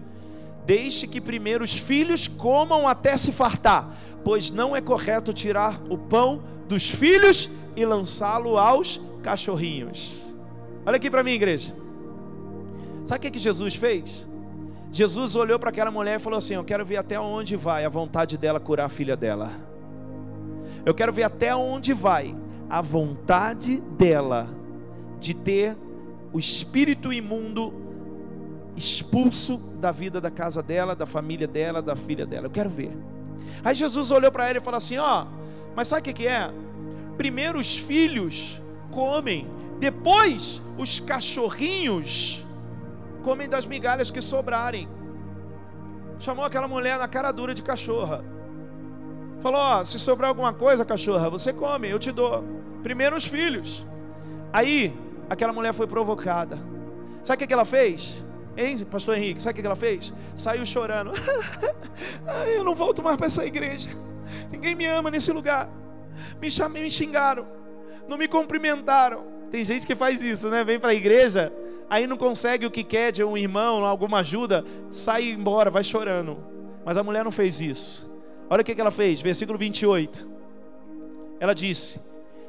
Deixe que primeiro os filhos comam até se fartar, pois não é correto tirar o pão dos filhos e lançá-lo aos cachorrinhos. Olha aqui para mim, igreja. Sabe o que, Jesus fez? Jesus olhou para aquela mulher e falou assim: Eu quero ver até onde vai a vontade dela curar a filha dela. Eu quero ver até onde vai a vontade dela de ter o espírito imundo expulso da vida da casa dela, da família dela, da filha dela. Eu quero ver. Aí Jesus olhou para ela e falou assim: Ó, mas sabe o que, que é? Primeiro os filhos comem. Depois, os cachorrinhos comem das migalhas que sobrarem. Chamou aquela mulher na cara dura de cachorra. Falou: se sobrar alguma coisa, cachorra, você come, eu te dou. Primeiro os filhos. Aí, aquela mulher foi provocada. Sabe o que, ela fez? Hein, pastor Henrique, sabe o que, ela fez? Saiu chorando. eu não volto mais para essa igreja. Ninguém me ama nesse lugar. Me, chamei, me xingaram não me cumprimentaram. Tem gente que faz isso, né? Vem para a igreja, aí não consegue o que quer de um irmão, alguma ajuda, sai embora, vai chorando. Mas a mulher não fez isso. Olha o que ela fez, versículo 28. Ela disse: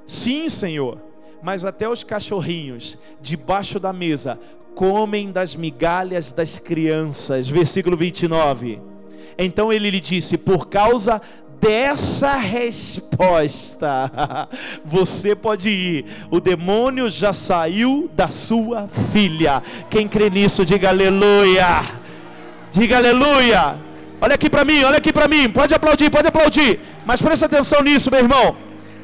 Sim, Senhor, mas até os cachorrinhos debaixo da mesa comem das migalhas das crianças. Versículo 29. Então ele lhe disse: Por causa dessa resposta, você pode ir. O demônio já saiu da sua filha. Quem crê nisso, diga aleluia. Diga aleluia. Olha aqui para mim, olha aqui para mim. Pode aplaudir, pode aplaudir. Mas presta atenção nisso, meu irmão.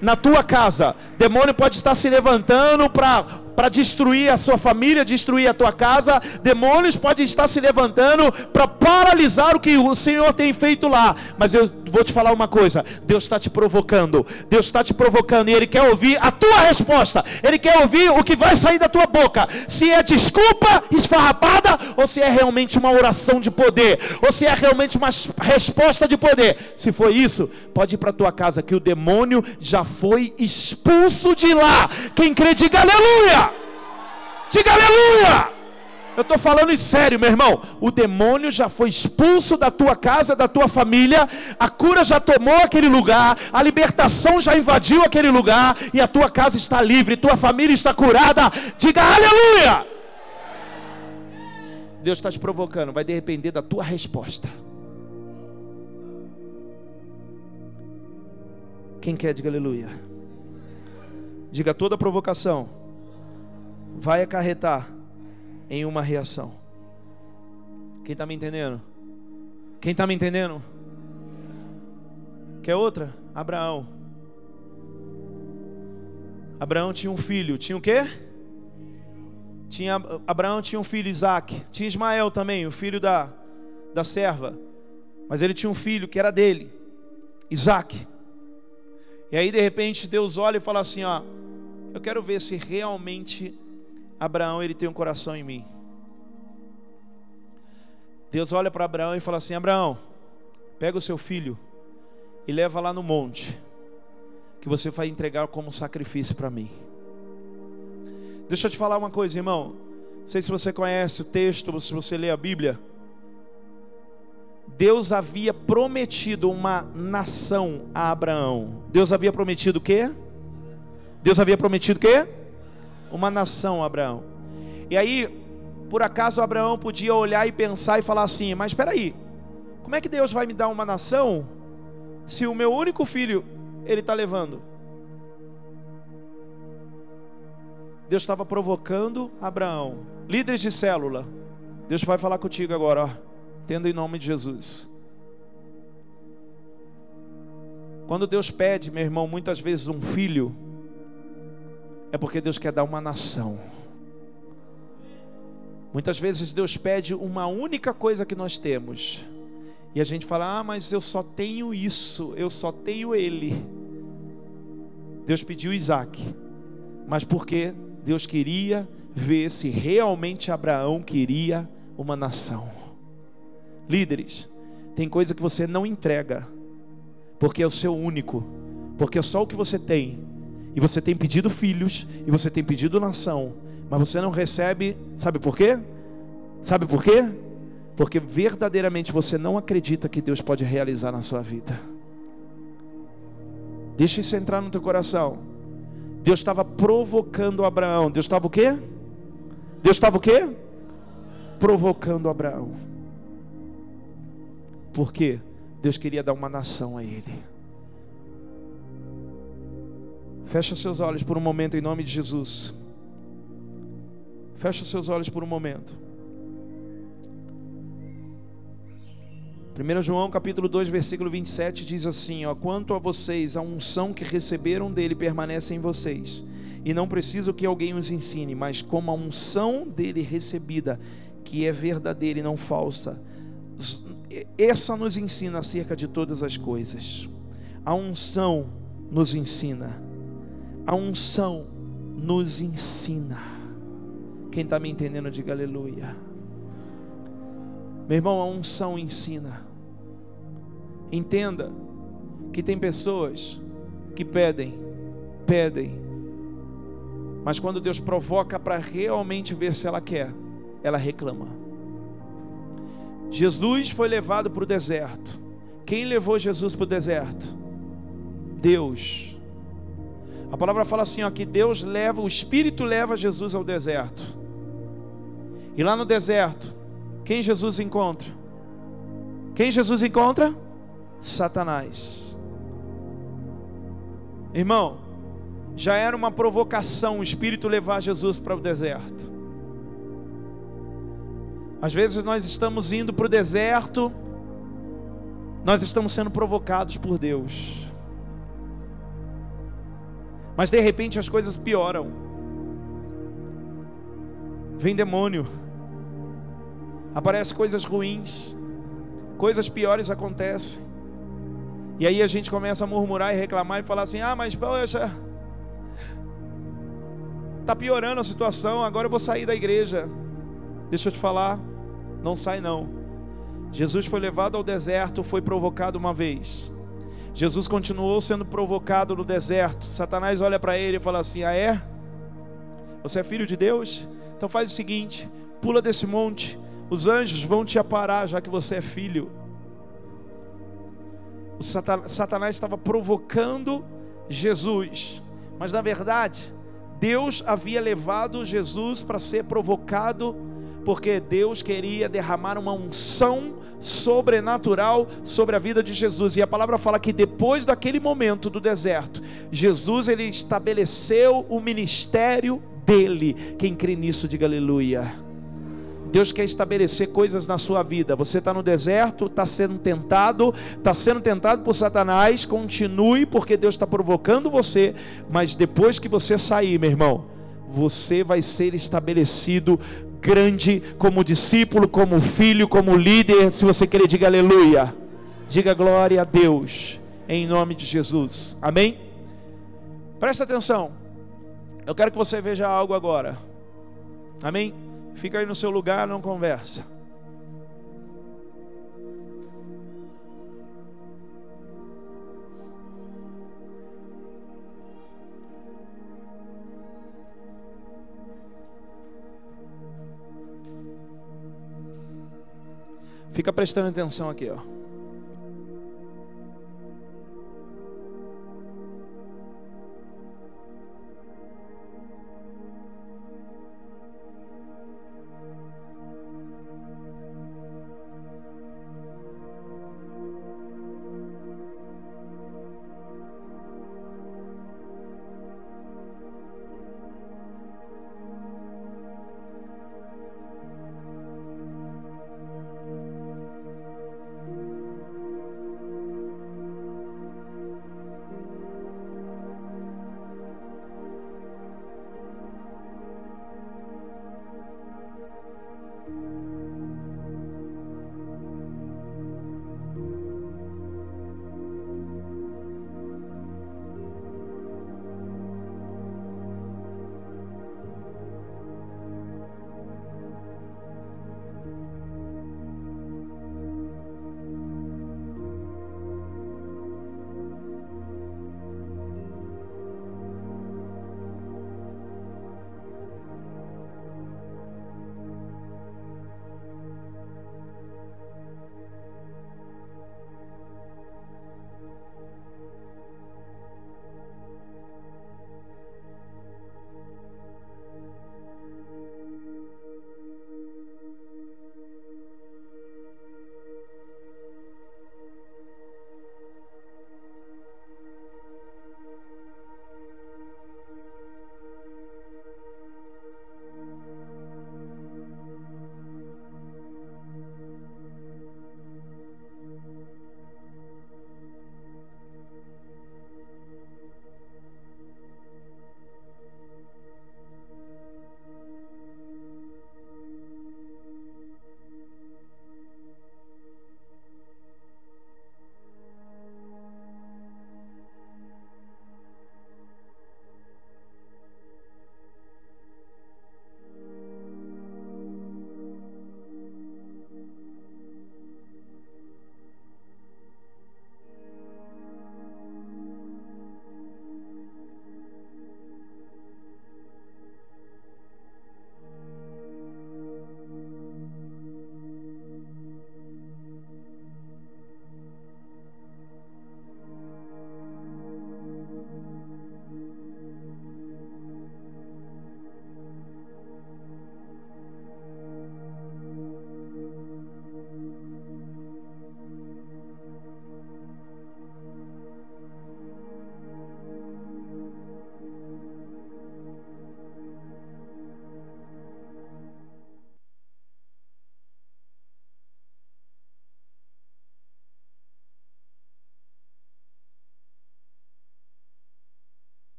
Na tua casa, demônio pode estar se levantando para para destruir a sua família, destruir a tua casa. Demônios podem estar se levantando para paralisar o que o Senhor tem feito lá. Mas eu vou te falar uma coisa: Deus está te provocando. Deus está te provocando e Ele quer ouvir a tua resposta. Ele quer ouvir o que vai sair da tua boca. Se é desculpa esfarrapada ou se é realmente uma oração de poder, ou se é realmente uma resposta de poder. Se for isso, pode ir para tua casa que o demônio já foi expulso de lá. Quem crê diga aleluia. Diga aleluia! Eu estou falando em sério, meu irmão. O demônio já foi expulso da tua casa, da tua família. A cura já tomou aquele lugar. A libertação já invadiu aquele lugar. E a tua casa está livre. Tua família está curada. Diga aleluia! Deus está te provocando. Vai depender da tua resposta. Quem quer, diga aleluia. Diga toda provocação vai acarretar em uma reação. Quem está me entendendo? Quem está me entendendo? Quer outra? Abraão. Abraão tinha um filho. Tinha o quê? Tinha, Abraão tinha um filho, Isaac. Tinha Ismael também, o filho da, da serva. Mas ele tinha um filho que era dele, Isaac. E aí de repente Deus olha e fala assim: ó, eu quero ver se realmente Abraão ele tem um coração em mim. Deus olha para Abraão e fala assim: Abraão, pega o seu filho e leva lá no monte, que você vai entregar como sacrifício para mim. Deixa eu te falar uma coisa, irmão. Não sei se você conhece o texto, se você lê a Bíblia. Deus havia prometido uma nação a Abraão. Deus havia prometido o quê? Deus havia prometido o quê? Uma nação, Abraão. E aí, por acaso, Abraão podia olhar e pensar e falar assim: Mas espera aí, como é que Deus vai me dar uma nação se o meu único filho ele está levando? Deus estava provocando Abraão, líderes de célula. Deus vai falar contigo agora, ó, tendo em nome de Jesus. Quando Deus pede, meu irmão, muitas vezes um filho, é porque Deus quer dar uma nação. Muitas vezes Deus pede uma única coisa que nós temos. E a gente fala: "Ah, mas eu só tenho isso, eu só tenho ele". Deus pediu Isaac. Mas porque Deus queria ver se realmente Abraão queria uma nação. Líderes, tem coisa que você não entrega, porque é o seu único, porque é só o que você tem e você tem pedido filhos, e você tem pedido nação, mas você não recebe, sabe por quê? Sabe por quê? Porque verdadeiramente você não acredita que Deus pode realizar na sua vida. Deixa isso entrar no teu coração. Deus estava provocando Abraão. Deus estava o quê? Deus estava o quê? Provocando Abraão. Por quê? Deus queria dar uma nação a ele. Fecha seus olhos por um momento em nome de Jesus. Fecha seus olhos por um momento. 1 João capítulo 2, versículo 27 diz assim: ó, Quanto a vocês, a unção que receberam dele permanece em vocês, e não preciso que alguém os ensine, mas como a unção dele recebida, que é verdadeira e não falsa, essa nos ensina acerca de todas as coisas. A unção nos ensina. A unção nos ensina. Quem está me entendendo, diga aleluia. Meu irmão, a unção ensina. Entenda que tem pessoas que pedem, pedem, mas quando Deus provoca para realmente ver se ela quer, ela reclama. Jesus foi levado para o deserto. Quem levou Jesus para o deserto? Deus. A palavra fala assim, ó, que Deus leva, o Espírito leva Jesus ao deserto. E lá no deserto, quem Jesus encontra? Quem Jesus encontra? Satanás. Irmão, já era uma provocação o Espírito levar Jesus para o deserto. Às vezes nós estamos indo para o deserto, nós estamos sendo provocados por Deus. Mas de repente as coisas pioram. Vem demônio, aparecem coisas ruins, coisas piores acontecem. E aí a gente começa a murmurar e reclamar e falar assim: ah, mas poxa, está piorando a situação, agora eu vou sair da igreja. Deixa eu te falar, não sai não. Jesus foi levado ao deserto, foi provocado uma vez. Jesus continuou sendo provocado no deserto. Satanás olha para ele e fala assim: Ah, é? Você é filho de Deus? Então faz o seguinte: pula desse monte, os anjos vão te aparar, já que você é filho. O Satanás estava provocando Jesus, mas na verdade, Deus havia levado Jesus para ser provocado, porque Deus queria derramar uma unção sobrenatural sobre a vida de Jesus. E a palavra fala que depois daquele momento do deserto, Jesus ele estabeleceu o ministério dele. Quem crê nisso, diga aleluia. Deus quer estabelecer coisas na sua vida. Você está no deserto, está sendo tentado, está sendo tentado por Satanás. Continue, porque Deus está provocando você. Mas depois que você sair, meu irmão, você vai ser estabelecido grande como discípulo, como filho, como líder. Se você querer, diga aleluia. Diga glória a Deus, em nome de Jesus. Amém? Presta atenção. Eu quero que você veja algo agora. Amém? Fica aí no seu lugar, não conversa. Fica prestando atenção aqui, ó.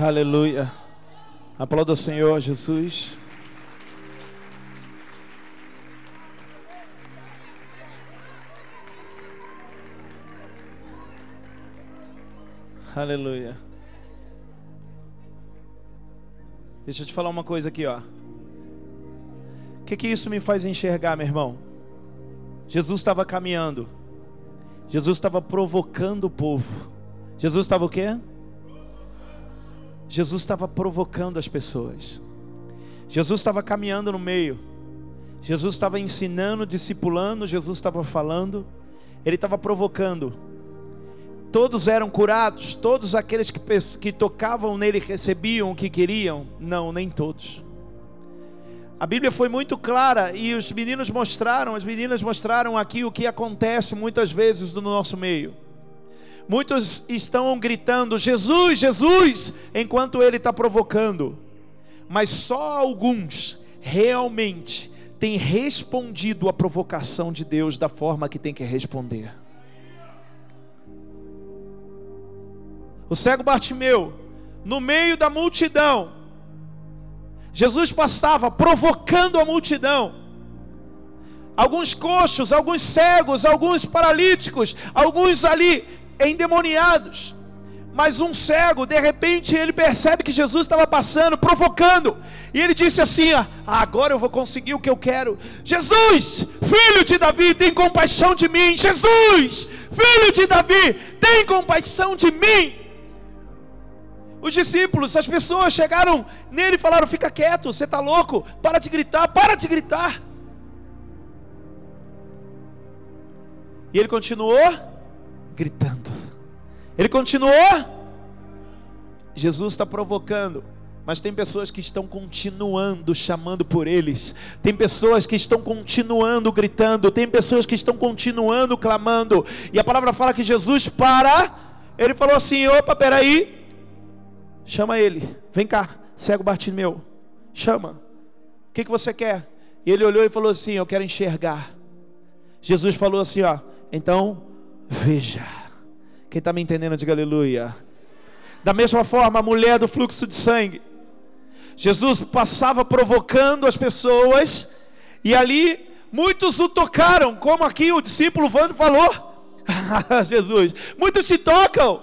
Aleluia. Aplauda o Senhor Jesus. Aleluia. Deixa eu te falar uma coisa aqui, ó. O que, que isso me faz enxergar, meu irmão? Jesus estava caminhando. Jesus estava provocando o povo. Jesus estava o quê? Jesus estava provocando as pessoas. Jesus estava caminhando no meio. Jesus estava ensinando, discipulando, Jesus estava falando. Ele estava provocando. Todos eram curados, todos aqueles que, que tocavam nele recebiam o que queriam? Não, nem todos. A Bíblia foi muito clara e os meninos mostraram, as meninas mostraram aqui o que acontece muitas vezes no nosso meio. Muitos estão gritando Jesus, Jesus, enquanto ele está provocando, mas só alguns realmente têm respondido à provocação de Deus da forma que tem que responder. O cego Bartimeu, no meio da multidão, Jesus passava provocando a multidão. Alguns coxos, alguns cegos, alguns paralíticos, alguns ali endemoniados. Mas um cego, de repente, ele percebe que Jesus estava passando, provocando, e ele disse assim: ah, Agora eu vou conseguir o que eu quero. Jesus, filho de Davi, tem compaixão de mim. Jesus, filho de Davi, tem compaixão de mim. Os discípulos, as pessoas chegaram nele e falaram: Fica quieto, você está louco, para de gritar, para de gritar. E ele continuou gritando. Ele continuou. Jesus está provocando. Mas tem pessoas que estão continuando chamando por eles. Tem pessoas que estão continuando gritando. Tem pessoas que estão continuando clamando. E a palavra fala que Jesus para. Ele falou assim: opa, peraí. Chama ele. Vem cá, cego Bartimeu. Chama. O que, que você quer? E ele olhou e falou assim: Eu quero enxergar. Jesus falou assim: Ó, então veja. Quem está me entendendo, diga aleluia. Da mesma forma, a mulher do fluxo de sangue. Jesus passava provocando as pessoas, e ali muitos o tocaram, como aqui o discípulo Vando falou. Jesus, muitos se tocam,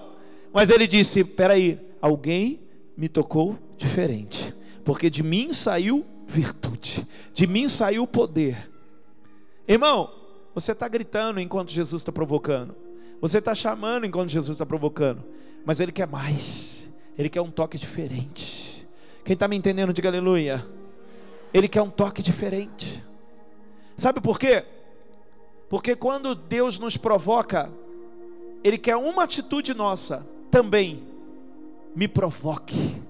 mas ele disse: peraí, alguém me tocou diferente, porque de mim saiu virtude, de mim saiu poder. Irmão, você está gritando enquanto Jesus está provocando. Você está chamando enquanto Jesus está provocando. Mas Ele quer mais. Ele quer um toque diferente. Quem está me entendendo, diga aleluia. Ele quer um toque diferente. Sabe por quê? Porque quando Deus nos provoca, Ele quer uma atitude nossa também. Me provoque.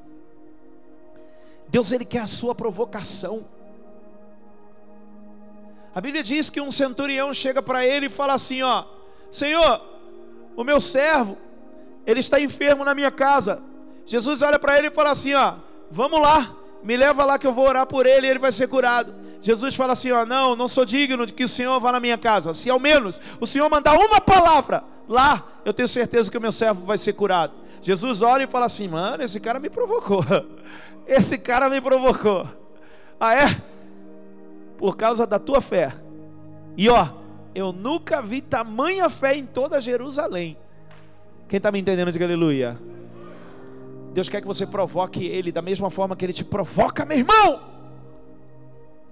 Deus, Ele quer a sua provocação. A Bíblia diz que um centurião chega para ele e fala assim: Ó, Senhor, o meu servo, ele está enfermo na minha casa. Jesus olha para ele e fala assim: Ó, vamos lá, me leva lá que eu vou orar por ele e ele vai ser curado. Jesus fala assim: Ó, não, não sou digno de que o Senhor vá na minha casa. Se ao menos o Senhor mandar uma palavra lá, eu tenho certeza que o meu servo vai ser curado. Jesus olha e fala assim: Mano, esse cara me provocou. Esse cara me provocou. Ah, é? por causa da tua fé. E ó, eu nunca vi tamanha fé em toda Jerusalém. Quem está me entendendo, diga aleluia. Deus quer que você provoque Ele da mesma forma que Ele te provoca, meu irmão.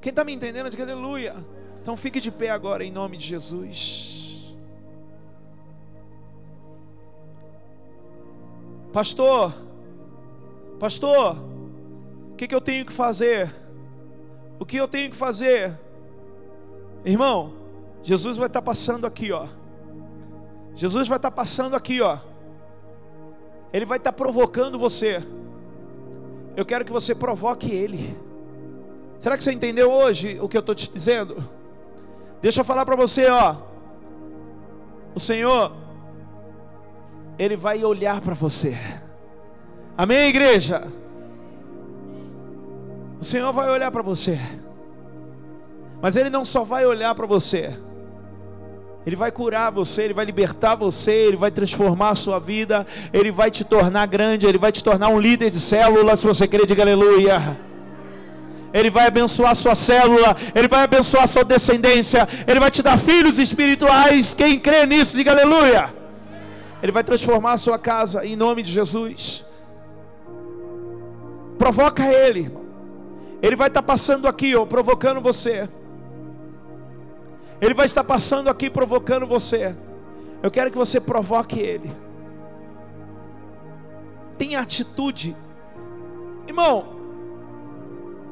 Quem está me entendendo, diga aleluia. Então fique de pé agora em nome de Jesus. Pastor, pastor, o que, que eu tenho que fazer? O que eu tenho que fazer? Irmão, Jesus vai estar passando aqui, ó. Jesus vai estar passando aqui, ó. Ele vai estar provocando você. Eu quero que você provoque ele. Será que você entendeu hoje o que eu estou te dizendo? Deixa eu falar para você, ó. O Senhor, Ele vai olhar para você. Amém, igreja? O Senhor vai olhar para você. Mas Ele não só vai olhar para você, Ele vai curar você, Ele vai libertar você, Ele vai transformar a sua vida, Ele vai te tornar grande, Ele vai te tornar um líder de célula, se você querer, diga aleluia. Ele vai abençoar a sua célula, Ele vai abençoar a sua descendência, Ele vai te dar filhos espirituais. Quem crê nisso, diga aleluia. Ele vai transformar a sua casa em nome de Jesus. Provoca Ele, Ele vai estar passando aqui, ó, provocando você. Ele vai estar passando aqui provocando você. Eu quero que você provoque Ele. Tenha atitude, irmão.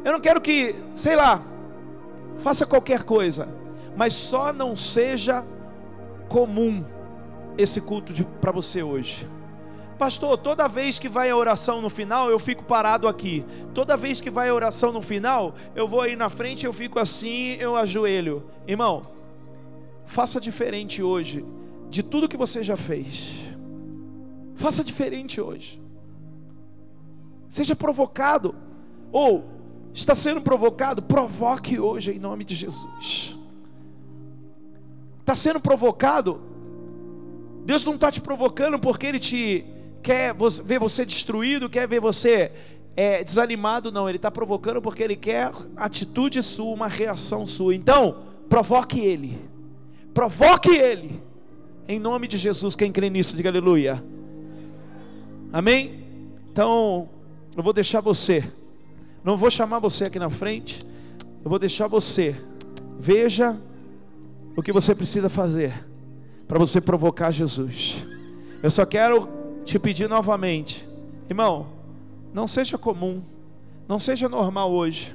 Eu não quero que, sei lá, faça qualquer coisa, mas só não seja comum esse culto para você hoje. Pastor, toda vez que vai a oração no final, eu fico parado aqui. Toda vez que vai a oração no final, eu vou aí na frente, eu fico assim, eu ajoelho. Irmão, faça diferente hoje de tudo que você já fez. Faça diferente hoje. Seja provocado ou está sendo provocado, provoque hoje em nome de Jesus. Está sendo provocado, Deus não está te provocando porque Ele te quer ver você destruído, quer ver você é, desanimado, não. Ele está provocando porque Ele quer atitude sua, uma reação sua. Então, provoque Ele, provoque Ele, em nome de Jesus. Quem crê nisso, diga aleluia. Amém? Então, eu vou deixar você. Não vou chamar você aqui na frente. Eu vou deixar você. Veja o que você precisa fazer para você provocar Jesus. Eu só quero te pedir novamente, irmão, não seja comum, não seja normal hoje,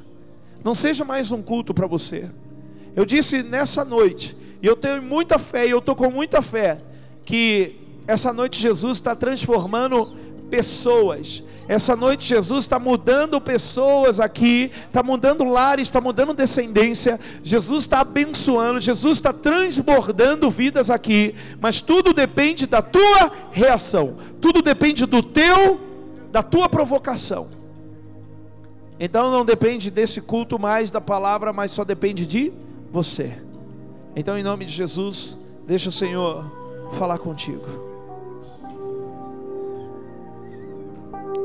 não seja mais um culto para você. Eu disse nessa noite, e eu tenho muita fé, e eu estou com muita fé, que essa noite Jesus está transformando pessoas. Essa noite Jesus está mudando pessoas aqui, está mudando lares, está mudando descendência. Jesus está abençoando, Jesus está transbordando vidas aqui. Mas tudo depende da tua reação, tudo depende do teu, da tua provocação. Então não depende desse culto mais da palavra, mas só depende de você. Então, em nome de Jesus, deixa o Senhor falar contigo.